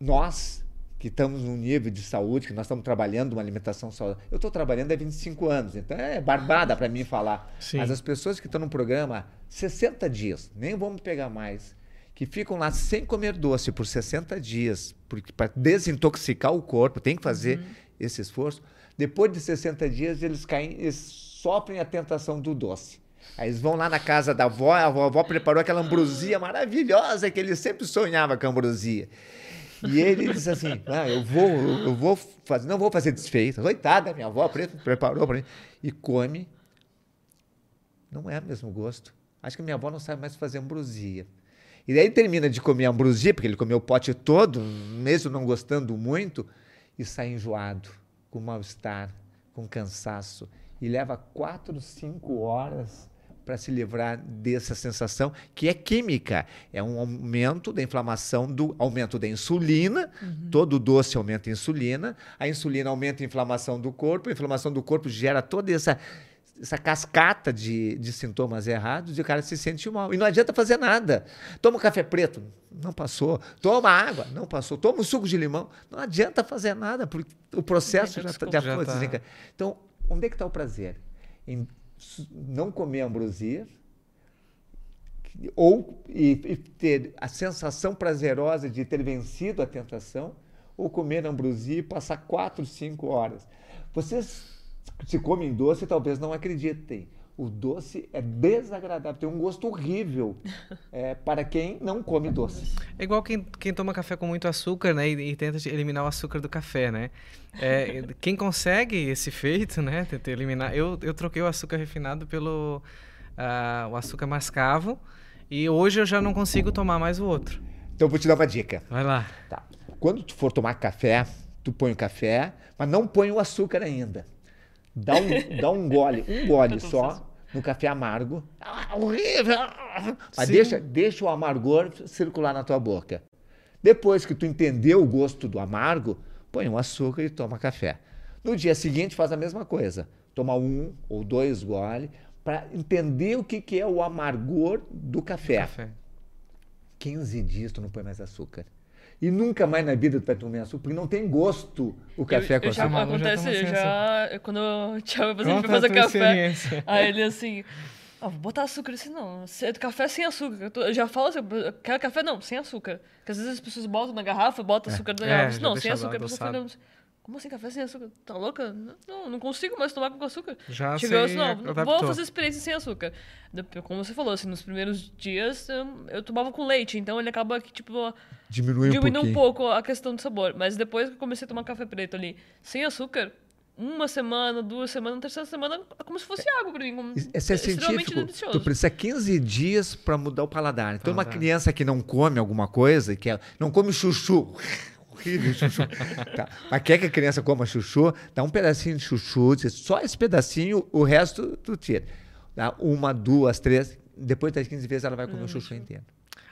nós que estamos num nível de saúde, que nós estamos trabalhando uma alimentação saudável. Eu estou trabalhando há 25 anos, então é barbada para mim falar. Sim. Mas as pessoas que estão no programa há 60 dias, nem vamos pegar mais, que ficam lá sem comer doce por 60 dias, porque para desintoxicar o corpo, tem que fazer esse esforço. Depois de 60 dias, eles caem, eles sofrem a tentação do doce. Aí eles vão lá na casa da avó, a avó preparou aquela ambrosia maravilhosa que ele sempre sonhava com a ambrosia. E ele diz assim: ah, eu vou, eu vou fazer, não vou fazer desfeita. Coitada, minha avó pre- preparou para mim. E come. Não é o mesmo gosto. Acho que minha avó não sabe mais fazer ambrosia. E daí termina de comer ambrosia, porque ele comeu o pote todo, mesmo não gostando muito, e sai enjoado, com mal-estar, com cansaço. E leva quatro, cinco horas para se livrar dessa sensação, que é química. É um aumento da inflamação, do aumento da insulina. Todo doce aumenta a insulina. A insulina aumenta a inflamação do corpo. A inflamação do corpo gera toda essa, essa cascata de, de sintomas errados e o cara se sente mal. E não adianta fazer nada. Toma um café preto, não passou. Toma água, não passou. Toma um suco de limão, não adianta fazer nada, porque o processo já, tá- já, Já foi tá. desenca- Então, onde é que está o prazer? Em não comer ambrosia ou e, e ter a sensação prazerosa de ter vencido a tentação ou comer ambrosia e passar quatro, cinco horas. Vocês se comem doce talvez não acreditem. O doce é desagradável, tem um gosto horrível é, para quem não come doce. É igual quem, quem toma café com muito açúcar, né? E, e tenta eliminar o açúcar do café, né? É, quem consegue esse feito, né? Tenta eliminar. Eu, eu troquei o açúcar refinado pelo ah, o açúcar mascavo. E hoje eu já não consigo tomar mais o outro. Então eu vou te dar uma dica. Vai lá. Tá. Quando tu for tomar café, Tu põe o café, mas não põe o açúcar ainda. Dá um, dá um gole, um gole só no café amargo. Ah, horrível! Mas deixa, deixa o amargor circular na tua boca. Depois que tu entendeu o gosto do amargo, põe o açúcar e toma café. No dia seguinte faz a mesma coisa. Toma um ou dois goles para entender o que, que é o amargor do café. café. 15 dias tu não põe mais açúcar. E nunca mais na vida tu vai tomar açúcar, porque não tem gosto o café eu, com açúcar. Já, acontece, já, já quando o Thiago vai fazer café, aí ele assim, ah, vou botar açúcar assim, não, café sem açúcar. Eu já falo assim, quero café não, sem açúcar. Porque às vezes as pessoas botam na garrafa, botam é. açúcar na garrafa, é, não, sem açúcar. A pessoa fica, como assim, café sem açúcar? Tá louca? Não, não consigo mais tomar com açúcar. Já Chegou assim, não, vou fazer experiência sem açúcar. Como você falou, assim, nos primeiros dias eu tomava com leite, então ele acaba que, tipo, diminui, diminui um, um pouco a questão do sabor. Mas depois que eu comecei a tomar café preto ali, sem açúcar, uma semana, duas semanas, terceira semana, é como se fosse água para mim. Como, Esse é, é científico. Delicioso. Tu precisa 15 dias para mudar o paladar. Então, paladar. uma criança que não come alguma coisa, que é, não come chuchu, horrível chuchu. tá. Mas quer que a criança coma chuchu, dá um pedacinho de chuchu, só esse pedacinho, o resto tu tira. Dá uma, duas, três, depois das 15 vezes ela vai comer hum, o chuchu inteiro.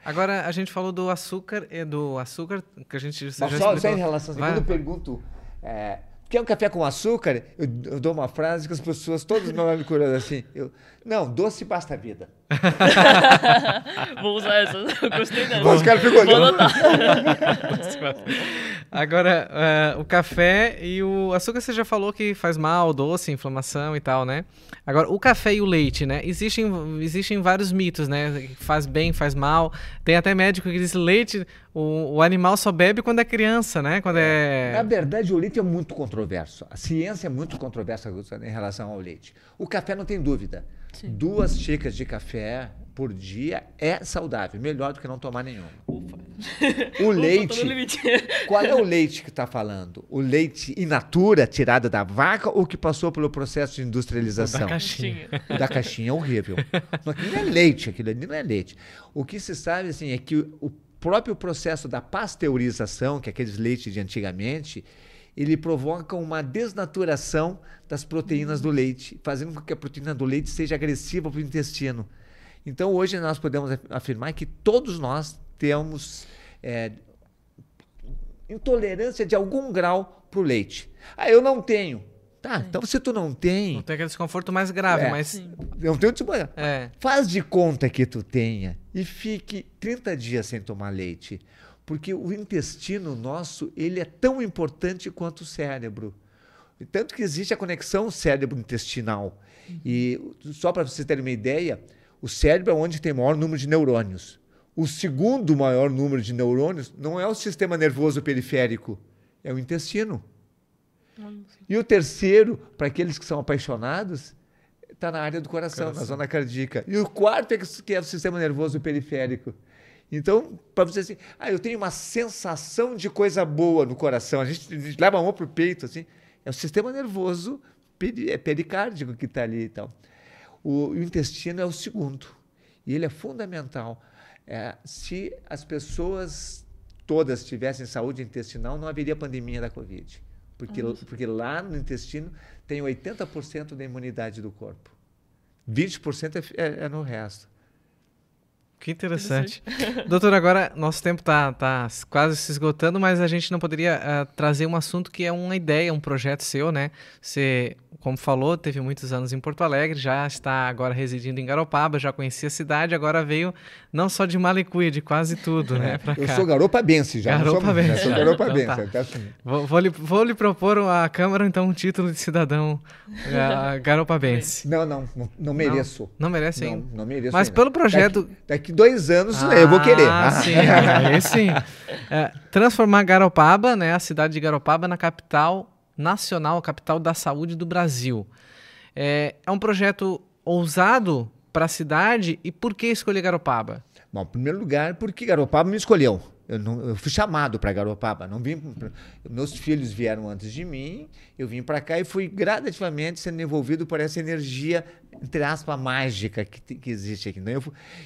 Agora, a gente falou do açúcar, e do açúcar que a gente... Mas só, só em relação, quando eu pergunto... É, quer um café com açúcar? Eu, eu, dou uma frase que as pessoas, todos me olham curioso assim. Eu, não, doce basta a vida. Vou usar essa. Gostei dela. Os caras ficam olhando. Agora, uh, o café e o açúcar você já falou que faz mal, doce, inflamação e tal, né? Agora, o café e o leite, né? Existem, existem vários mitos, né? Faz bem, faz mal. Tem até médico que diz leite, o, o animal só bebe quando é criança, né? Quando é... Na verdade, o leite é muito controverso. A ciência é muito controversa em relação ao leite. O café não tem dúvida. Sim. Duas xícaras de café por dia é saudável, melhor do que não tomar nenhuma. Ufa. O leite. qual é o leite que está falando? O leite in natura, tirado da vaca, ou que passou pelo processo de industrialização? Da caixinha. O da caixinha é horrível. Aquilo não é leite, aquilo ali não é leite. O que se sabe assim, é que o próprio processo da pasteurização, que é aqueles leites de antigamente, ele provoca uma desnaturação das proteínas do leite, fazendo com que a proteína do leite seja agressiva para o intestino. Então, hoje nós podemos afirmar que todos nós temos é, intolerância de algum grau para o leite. Ah, eu não tenho. Tá, é. então se tu não tem. Não tem aquele desconforto mais grave, é, mas. Não tem é. Faz de conta que tu tenha e fique 30 dias sem tomar leite. Porque o intestino nosso, ele é tão importante quanto o cérebro. Tanto que existe a conexão cérebro-intestinal. E só para vocês terem uma ideia, o cérebro é onde tem o maior número de neurônios. O segundo maior número de neurônios não é o sistema nervoso periférico, é o intestino. E o terceiro, para aqueles que são apaixonados, está na área do coração, coração, na zona cardíaca. E o quarto é que é o sistema nervoso periférico. Então, para você assim, ah, eu tenho uma sensação de coisa boa no coração. A gente, a gente leva a mão para o peito, assim. É o sistema nervoso é pericárdico que está ali e tal. O, o, intestino é o segundo. E ele é fundamental. É, se as pessoas todas tivessem saúde intestinal, não haveria pandemia da Covid. Porque, porque lá no intestino tem 80% da imunidade do corpo. 20% é, é, é no resto. Que interessante. Doutor, agora nosso tempo está tá quase se esgotando, mas a gente não poderia uh, trazer um assunto que é uma ideia, um projeto seu, né? Você, como falou, teve muitos anos em Porto Alegre, já está agora residindo em Garopaba, já conhecia a cidade, agora veio não só de Malicuia, de quase tudo, né? Pra Eu sou garopabense já. Garopabense. Sou, sou garopabense. Então, tá. Assim. vou, vou, lhe, vou lhe propor à Câmara, então, um título de cidadão uh, garopabense. Não, não, não, não mereço. Não, não merece ainda? Não, não mereço Mas ainda. pelo projeto... Daqui, daqui dois anos ah, eu vou querer. Ah, sim, aí sim. É, transformar Garopaba, né, a cidade de Garopaba, na capital nacional, a capital da saúde do Brasil. É, é um projeto ousado para a cidade e por que escolher Garopaba? Bom, em primeiro lugar, porque Garopaba me escolheu. Eu, não, eu fui chamado para Garopaba. Não vim, meus filhos vieram antes de mim. Eu vim para cá e fui gradativamente sendo envolvido por essa energia, entre aspas, mágica que, que existe aqui. Né? Eu,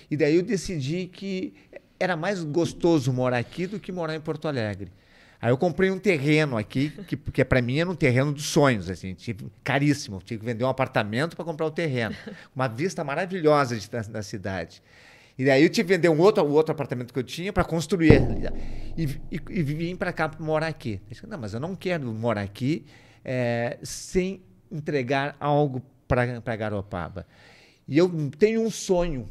e daí eu decidi que era mais gostoso morar aqui do que morar em Porto Alegre. Aí eu comprei um terreno aqui, que, que para mim era um terreno dos sonhos, assim, tive, caríssimo. Tive que vender um apartamento para comprar o terreno. Uma vista maravilhosa de, da, da, cidade. E daí eu tive que vender um outro, um outro apartamento que eu tinha para construir. E, e, e vim para cá para morar aqui. Eu disse, não, mas eu não quero morar aqui é, sem entregar algo para Garopaba. E eu tenho um sonho.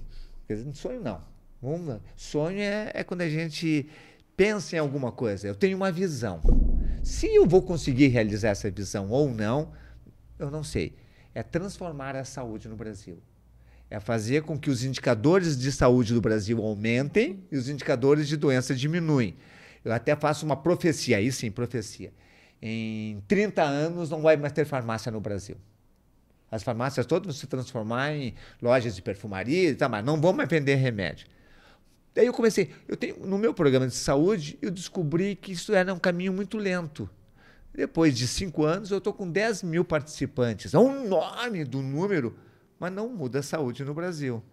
Quer dizer, sonho não. Um, sonho é, é quando a gente pensa em alguma coisa. Eu tenho uma visão. Se eu vou conseguir realizar essa visão ou não, eu não sei. É transformar a saúde no Brasil. É fazer com que os indicadores de saúde do Brasil aumentem e os indicadores de doença diminuem. Eu até faço uma profecia, aí sim, profecia. Em 30 anos não vai mais ter farmácia no Brasil. As farmácias todas vão se transformar em lojas de perfumaria, tá, mas não vão mais vender remédio. Daí eu comecei, eu tenho no meu programa de saúde, eu descobri que isso era um caminho muito lento. Depois de cinco anos, eu estou com 10 mil participantes. É um enorme do número, mas não muda a saúde no Brasil.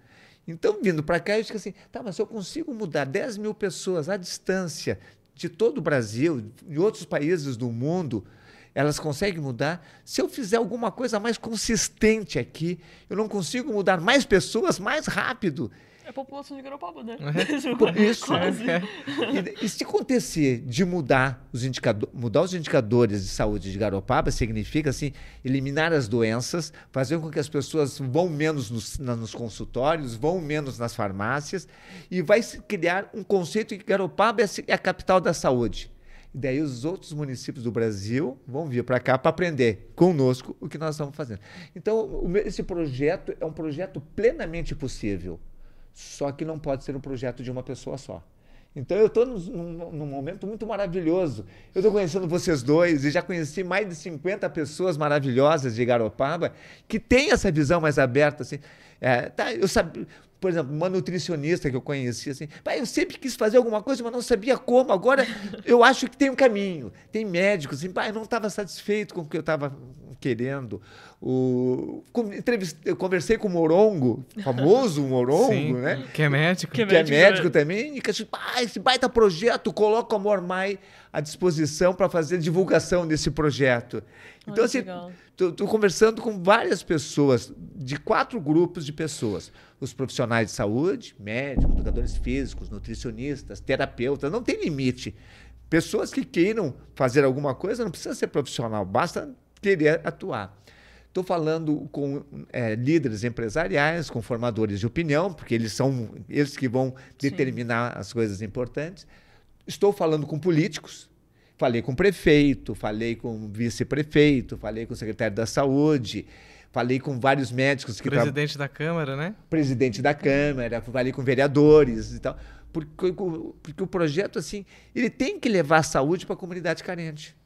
Então, vindo para cá, eu disse assim: tá, mas eu consigo mudar 10 mil pessoas à distância de todo o Brasil, de outros países do mundo, elas conseguem mudar. Se eu fizer alguma coisa mais consistente aqui, eu não consigo mudar mais pessoas mais rápido. É a população de Garopaba, né? É. Isso. É. E, e, se acontecer de mudar os, mudar os indicadores de saúde de Garopaba, significa assim, eliminar as doenças, fazer com que as pessoas vão menos nos, nos consultórios, vão menos nas farmácias, e vai criar um conceito que Garopaba é, é a capital da saúde. E daí os outros municípios do Brasil vão vir para cá para aprender conosco o que nós estamos fazendo. Então, esse projeto é um projeto plenamente possível. Só que não pode ser um projeto de uma pessoa só. Então eu estou num, num, momento muito maravilhoso. Eu estou conhecendo vocês dois e já conheci mais de 50 pessoas maravilhosas de Garopaba que têm essa visão mais aberta. Assim. É, tá, eu sabia, por exemplo, uma nutricionista que eu conheci, assim, eu sempre quis fazer alguma coisa, mas não sabia como. Agora eu acho que tem um caminho. Tem médicos, assim, pai, eu não estava satisfeito com o que eu estava querendo. O, eu conversei com o Morongo, famoso Morongo, Sim, né? Que é médico. Que é médico, que é médico também. E que, assim, ah, esse baita projeto, coloca o Amor Mai à disposição para fazer divulgação desse projeto. Então, assim, estou conversando com várias pessoas, de quatro grupos de pessoas. Os profissionais de saúde, médicos, educadores físicos, nutricionistas, terapeutas, não tem limite. Pessoas que queiram fazer alguma coisa não precisa ser profissional, basta querer atuar. Estou falando com é, líderes empresariais, com formadores de opinião, porque eles são eles que vão determinar Sim. as coisas importantes. Estou falando com políticos, falei com o prefeito, falei com vice-prefeito, falei com o secretário da Saúde, falei com vários médicos que Presidente tra... da Câmara, né? Presidente da Câmara, falei com vereadores e tal. Porque, porque o projeto, assim, ele tem que levar a saúde para a comunidade carente.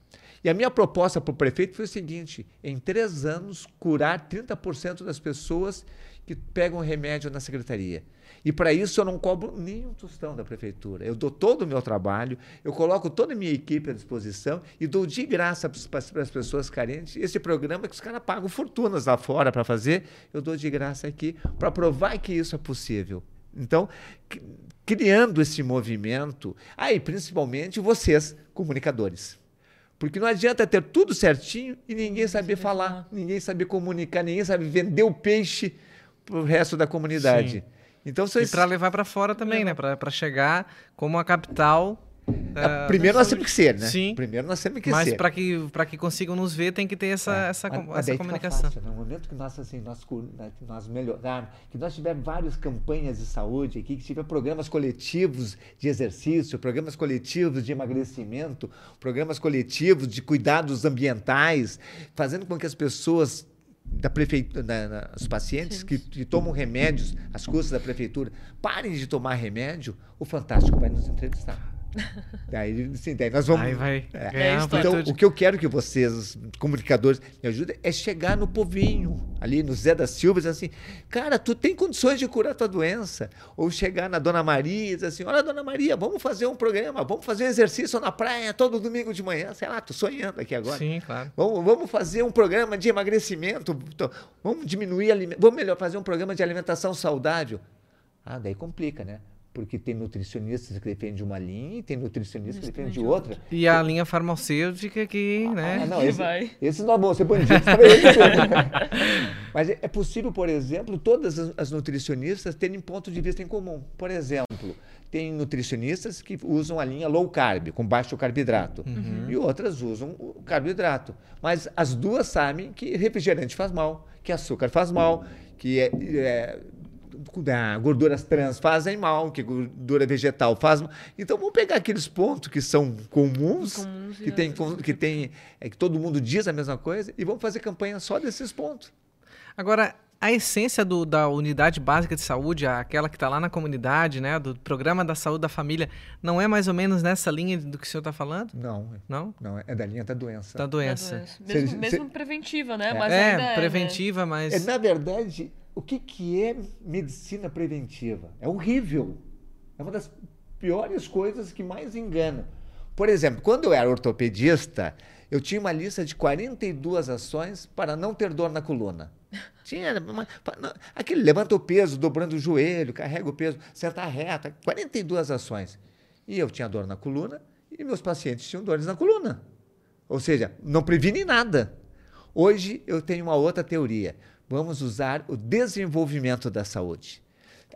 E a minha proposta para o prefeito foi o seguinte: em três anos, curar 30% das pessoas que pegam remédio na secretaria. E para isso eu não cobro nem um tostão da prefeitura. Eu dou todo o meu trabalho, eu coloco toda a minha equipe à disposição e dou de graça para as pessoas carentes. Esse programa que os caras pagam fortunas lá fora para fazer, eu dou de graça aqui para provar que isso é possível. Então, criando esse movimento, aí principalmente vocês, comunicadores. Porque não adianta ter tudo certinho e ninguém saber falar, ninguém saber comunicar, ninguém sabe vender o peixe para o resto da comunidade. Sim. Então, vocês... E para levar para fora também, né? Para chegar como a capital Uh, primeiro nós temos que ser, né? Sim. Primeiro nós temos que Mas ser. Mas para que, que consigam nos ver, tem que ter essa, é. essa, essa comunicação. Fácil, né? No momento que nós, assim, nós, né, nós melhorarmos, que nós tivermos várias campanhas de saúde aqui, que tiver programas coletivos de exercício, programas coletivos de emagrecimento, programas coletivos de cuidados ambientais, fazendo com que as pessoas da prefeitura, da, da, os pacientes que, que, tomam remédios às custas da prefeitura parem de tomar remédio, o Fantástico vai nos entrevistar. Daí, sim, daí nós vamos. Aí vai. É. É então, o que eu quero que vocês, os comunicadores, me ajudem é chegar no povinho, ali no Zé da Silva, e dizer assim: cara, tu tem condições de curar tua doença. Ou chegar na Dona Maria e dizer assim: olha, Dona Maria, vamos fazer um programa, vamos fazer um exercício na praia todo domingo de manhã. Sei lá, tô sonhando aqui agora. Sim, claro. Vamos, vamos fazer um programa de emagrecimento, vamos diminuir, vamos melhor fazer um programa de alimentação saudável. Ah, daí complica, né? Porque tem nutricionistas que defendem uma linha e tem nutricionistas que defendem de outra. E a linha farmacêutica que, né? Ah, não, esse, vai. esse não é bom, você bandido. Mas é possível, por exemplo, todas as nutricionistas terem ponto de vista em comum. Por exemplo, tem nutricionistas que usam a linha low carb, com baixo carboidrato, uhum. e outras usam o carboidrato. Mas as duas sabem que refrigerante faz mal, que açúcar faz mal, que é, é gorduras trans fazem mal, que gordura vegetal faz mal. Então vamos pegar aqueles pontos que são comuns, comuns que tem, que tem é, que todo mundo diz a mesma coisa e vamos fazer campanha só desses pontos. Agora, a essência do, da unidade básica de saúde, aquela que está lá na comunidade, né, do programa da saúde da família, não é mais ou menos nessa linha do que o senhor está falando? Não. Não? Não, é da linha da doença. Da doença. Da doença. Mesmo, cê, mesmo cê, preventiva, né? É, mas é, é preventiva, né? mas... É, na verdade, o que, que é medicina preventiva? É horrível. É uma das piores coisas que mais engana. Por exemplo, quando eu era ortopedista, eu tinha uma lista de 42 ações para não ter dor na coluna. Tinha uma, aquele levanta o peso, dobrando o joelho, carrega o peso, senta reta, 42 ações. E eu tinha dor na coluna e meus pacientes tinham dores na coluna. Ou seja, não previne nada. Hoje eu tenho uma outra teoria. Vamos usar o desenvolvimento da saúde.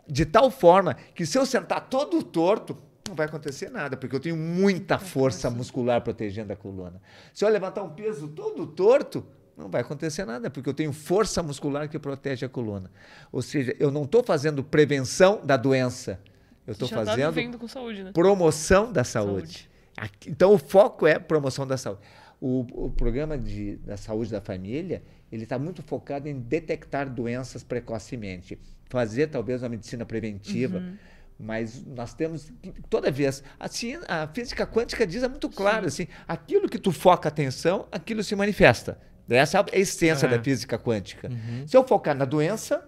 De tal forma que se eu sentar todo torto, não vai acontecer nada, porque eu tenho muita força muscular protegendo a coluna. Se eu levantar um peso todo torto, não vai acontecer nada, porque eu tenho força muscular que protege a coluna. Ou seja, eu não estou fazendo prevenção da doença, eu estou tá fazendo tá saúde, né? promoção da saúde. saúde. Então, o foco é promoção da saúde. O, o programa de, da saúde da família, ele está muito focado em detectar doenças precocemente, fazer talvez uma medicina preventiva. Uhum. Mas nós temos toda vez assim a física quântica diz é muito claro Sim. assim aquilo que tu foca atenção aquilo se manifesta essa é a essência é. da física quântica uhum. se eu focar na doença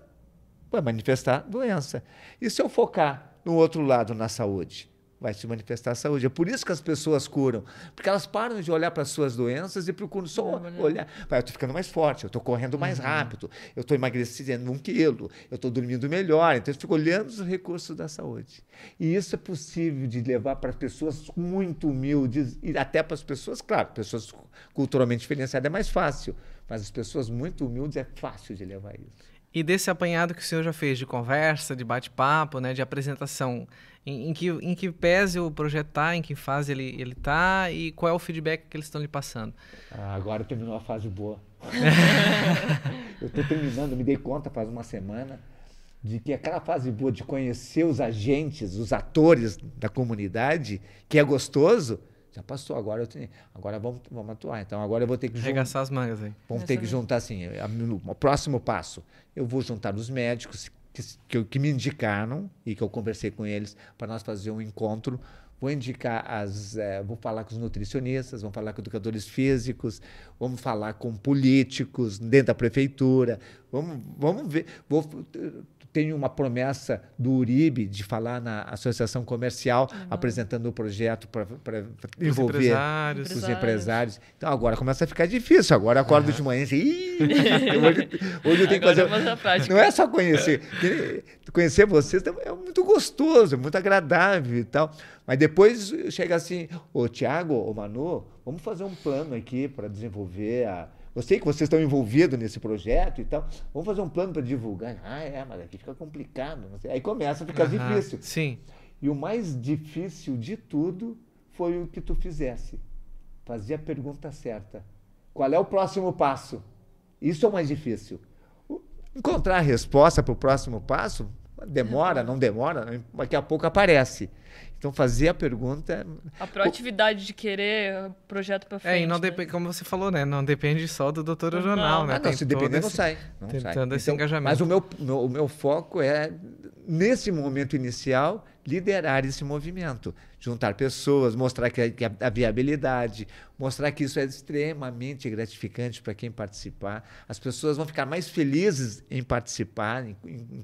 vai manifestar doença e se eu focar no outro lado na saúde vai se manifestar a saúde. É por isso que as pessoas curam, porque elas param de olhar para as suas doenças e procuram só olhar. Vai, eu estou ficando mais forte, eu estou correndo mais uhum. rápido, eu estou emagrecendo um quilo, eu estou dormindo melhor. Então, eu fico olhando os recursos da saúde. E isso é possível de levar para pessoas muito humildes e até para as pessoas, claro, pessoas culturalmente diferenciadas é mais fácil, mas as pessoas muito humildes é fácil de levar isso. E desse apanhado que o senhor já fez de conversa, de bate-papo, né, de apresentação, em, em, que, em que pese o projeto está, em que fase ele ele está e qual é o feedback que eles estão lhe passando? Ah, agora terminou a fase boa. eu estou terminando, me dei conta faz uma semana de que aquela fase boa de conhecer os agentes, os atores da comunidade, que é gostoso, já passou, agora eu tenho, agora vamos, vamos atuar. Então agora eu vou ter que arregaçar as mangas aí. Vamos ter que juntar assim, o próximo passo, eu vou juntar os médicos que, que, que me indicaram e que eu conversei com eles para nós fazer um encontro vou indicar as, é, vou falar com os nutricionistas, vamos falar com educadores físicos, vamos falar com políticos dentro da prefeitura, vamos, vamos ver, vou tenho uma promessa do Uribe de falar na associação comercial, uhum. apresentando o projeto para envolver os empresários. os empresários. Então agora começa a ficar difícil. Agora acordo uhum. de manhã e hoje, hoje eu tenho que fazer. Não é só conhecer. Conhecer vocês é muito gostoso, é muito agradável e tal. Mas depois chega assim, ô Tiago, ô Manu, vamos fazer um plano aqui para desenvolver a eu sei que vocês estão envolvidos nesse projeto e tal. Vamos fazer um plano para divulgar. Ah, é, mas aqui fica complicado. Aí começa a ficar uhum, difícil. Sim. E o mais difícil de tudo foi o que tu fizesse. Fazer a pergunta certa. Qual é o próximo passo? Isso é o mais difícil. Encontrar a resposta para o próximo passo demora, não demora, daqui a pouco aparece. Então, fazer a pergunta. A proatividade de querer projeto para frente. É, e não né? depende, como você falou, né? Não depende só do doutor jornal, né? Ah, não, se depender, esse, não sai. Não tentando sai. esse então, engajamento. Mas o meu, meu, o meu foco é, nesse momento inicial, liderar esse movimento, juntar pessoas, mostrar que a, viabilidade, mostrar que isso é extremamente gratificante para quem participar. As pessoas vão ficar mais felizes em participar, em, em,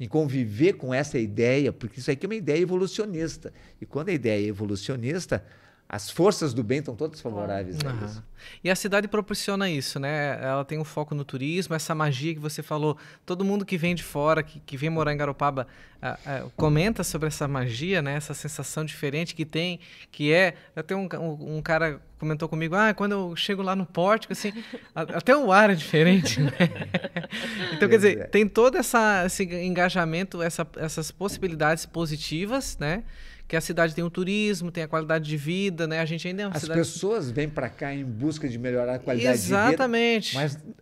em, conviver com essa ideia, porque isso aqui é uma ideia evolucionista. E quando a ideia é evolucionista, as forças do bem estão todas favoráveis uhum. a isso. E a cidade proporciona isso, né? Ela tem um foco no turismo, essa magia que você falou. Todo mundo que vem de fora, que, que vem morar em Garopaba, uh, uh, comenta sobre essa magia, né? Essa sensação diferente que tem, que é... Até um, um, um cara comentou comigo, ah, quando eu chego lá no pórtico, assim, até o ar é diferente, né? então, quer dizer, tem todo essa, esse engajamento, essa, essas possibilidades positivas, né? Que a cidade tem o turismo, tem a qualidade de vida, né? A gente ainda é uma As cidade... pessoas vêm para cá em busca de melhorar a qualidade Exatamente. de vida. Exatamente. Mas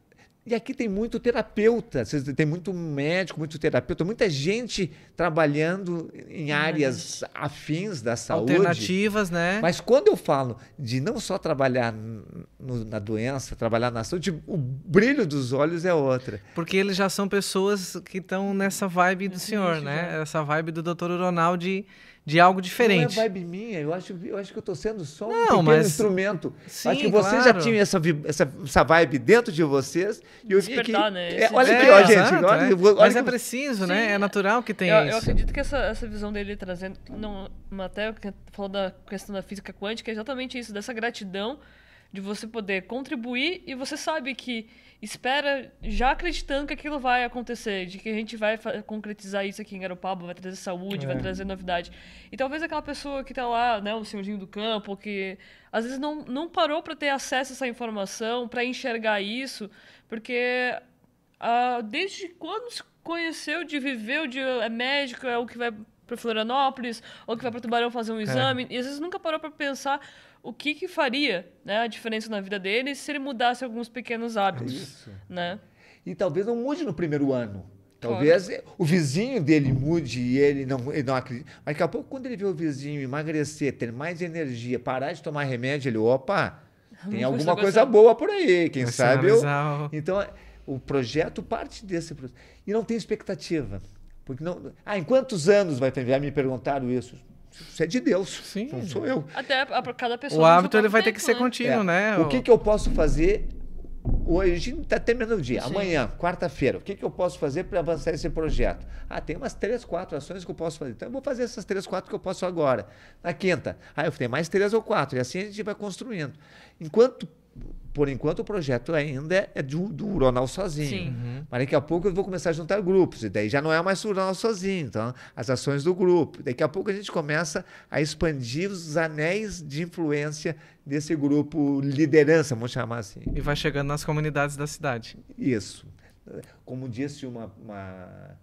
e aqui tem muito terapeuta, tem muito médico, muito terapeuta, muita gente trabalhando em áreas afins da saúde. Alternativas, né? Mas quando eu falo de não só trabalhar no, na doença, trabalhar na saúde, o brilho dos olhos é outra. Porque eles já são pessoas que estão nessa vibe do senhor, né? Essa vibe do doutor Ronaldo de de algo diferente. Não é vibe minha, eu acho, eu acho que eu estou sendo só um pequeno mas... instrumento. Sim, acho que vocês claro. já tinham essa, essa, essa vibe dentro de vocês. E eu vi que. Né? É, olha aqui, ó, gente. Exato, olha, é. olha mas que... é preciso, né? É natural que tenha eu, isso. Eu acredito que essa, essa visão dele trazendo. Não, até falou da questão da física quântica, é exatamente isso, dessa gratidão de você poder contribuir e você sabe que espera já acreditando que aquilo vai acontecer, de que a gente vai concretizar isso aqui em Garopaba, vai trazer saúde, é. vai trazer novidade. E talvez aquela pessoa que está lá, né, o senhorzinho do campo, que às vezes não, não parou para ter acesso a essa informação, para enxergar isso, porque uh, desde quando se conheceu, de viveu, de é médico, é o que vai para Florianópolis, ou que vai para Tubarão fazer um é. exame, é. e às vezes nunca parou para pensar o que, que faria né, a diferença na vida dele se ele mudasse alguns pequenos hábitos. Isso. Né? E talvez não mude no primeiro ano. Talvez claro. o vizinho dele mude e ele não, ele não acredita. Mas daqui a pouco, quando ele vê o vizinho emagrecer, ter mais energia, parar de tomar remédio, ele, opa, tem alguma coisa boa por aí, quem sabe eu. Então, o projeto parte desse processo. E não tem expectativa. Porque não. Ah, em quantos anos vai ter? Já me perguntaram isso. Isso é de Deus. Sim. Não sou eu. Até para cada pessoa. O hábito ele vai tempo, ter que ser né? contínuo, é. né? O que, que eu posso fazer hoje está terminando o dia. Sim. Amanhã, quarta-feira, o que, que eu posso fazer para avançar esse projeto? Ah, tem umas três, quatro ações que eu posso fazer. Então eu vou fazer essas três, quatro que eu posso agora. Na quinta, ah, eu tenho mais três ou quatro. E assim a gente vai construindo. Enquanto por enquanto o projeto ainda é do, do Ronald sozinho. Uhum. Mas daqui a pouco eu vou começar a juntar grupos, e daí já não é mais o Ronald sozinho, então as ações do grupo. Daqui a pouco a gente começa a expandir os anéis de influência desse grupo liderança, vamos chamar assim. E vai chegando nas comunidades da cidade. Isso. Como disse uma, uma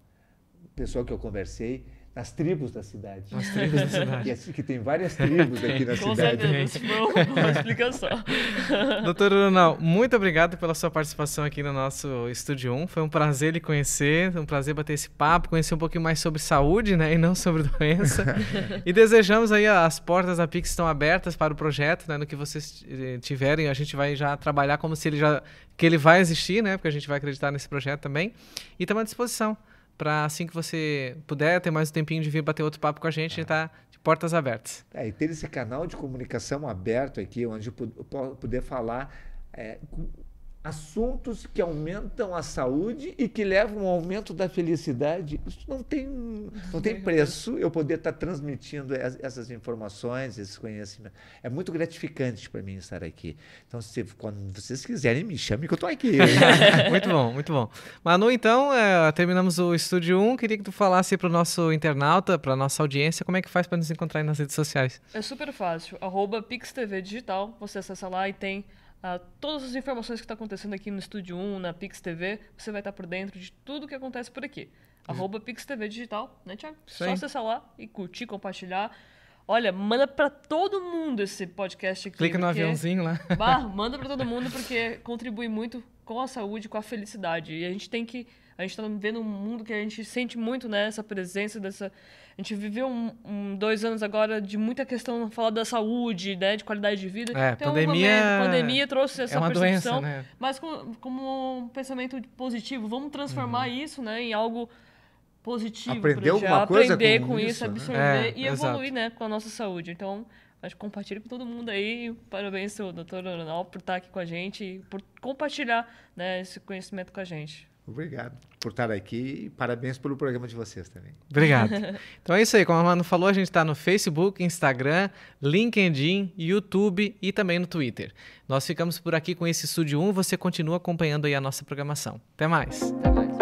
pessoa que eu conversei, nas tribos da cidade. Nas tribos da cidade. Que, assim, que tem várias tribos aqui na Com cidade. Com certeza, foi uma explicação. Doutor Ronald, muito obrigado pela sua participação aqui no nosso Estúdio 1. Foi um prazer lhe conhecer, um prazer bater esse papo, conhecer um pouquinho mais sobre saúde, né, e não sobre doença. e desejamos aí as portas da Pix estão abertas para o projeto, né, no que vocês tiverem, a gente vai já trabalhar como se ele já que ele vai existir, né, porque a gente vai acreditar nesse projeto também. E estamos à disposição para assim que você puder ter mais um tempinho de vir bater outro papo com a gente, está de portas abertas. É, e ter esse canal de comunicação aberto aqui, onde eu poder falar é, assuntos que aumentam a saúde e que levam ao aumento da felicidade, isso não tem, não tem preço eu poder estar transmitindo essas informações, esse conhecimento. É muito gratificante para mim estar aqui. Então, se, quando vocês quiserem, me chamem que eu estou aqui. muito bom, muito bom. Manu, então, é, terminamos o Estúdio 1. Queria que tu falasse para o nosso internauta, para a nossa audiência, como é que faz para nos encontrar nas redes sociais. É super fácil. Arroba PixTV Digital. Você acessa lá e tem Uh, todas as informações que estão tá acontecendo aqui no Estúdio 1, na Pix TV, você vai estar tá por dentro de tudo que acontece por aqui. Arroba Pix TV Digital, né, Thiago? Só acessar lá e curtir, compartilhar. Olha, manda para todo mundo esse podcast aqui. Clica no aviãozinho lá. Bah, manda para todo mundo porque contribui muito com a saúde, com a felicidade. E a gente tem que a gente está vendo um mundo que a gente sente muito né, essa presença dessa a gente viveu um, um, dois anos agora de muita questão falar da saúde, né, de qualidade de vida. É, então, pandemia, a pandemia trouxe essa é uma percepção, doença, né? mas com, como um pensamento positivo. Vamos transformar uhum. isso, né, em algo positivo. Aprender alguma coisa aprender com, com isso, isso, absorver né? e evoluir, né, com a nossa saúde. Então, acho que compartilhe com todo mundo aí. Parabéns, doutor Ronaldo, por estar aqui com a gente e por compartilhar né, esse conhecimento com a gente. Obrigado por estar aqui e parabéns pelo programa de vocês também. Obrigado. Então é isso aí, como a Mano falou, a gente está no Facebook, Instagram, LinkedIn, YouTube e também no Twitter. Nós ficamos por aqui com esse Estúdio 1, você continua acompanhando aí a nossa programação. Até mais. Até mais.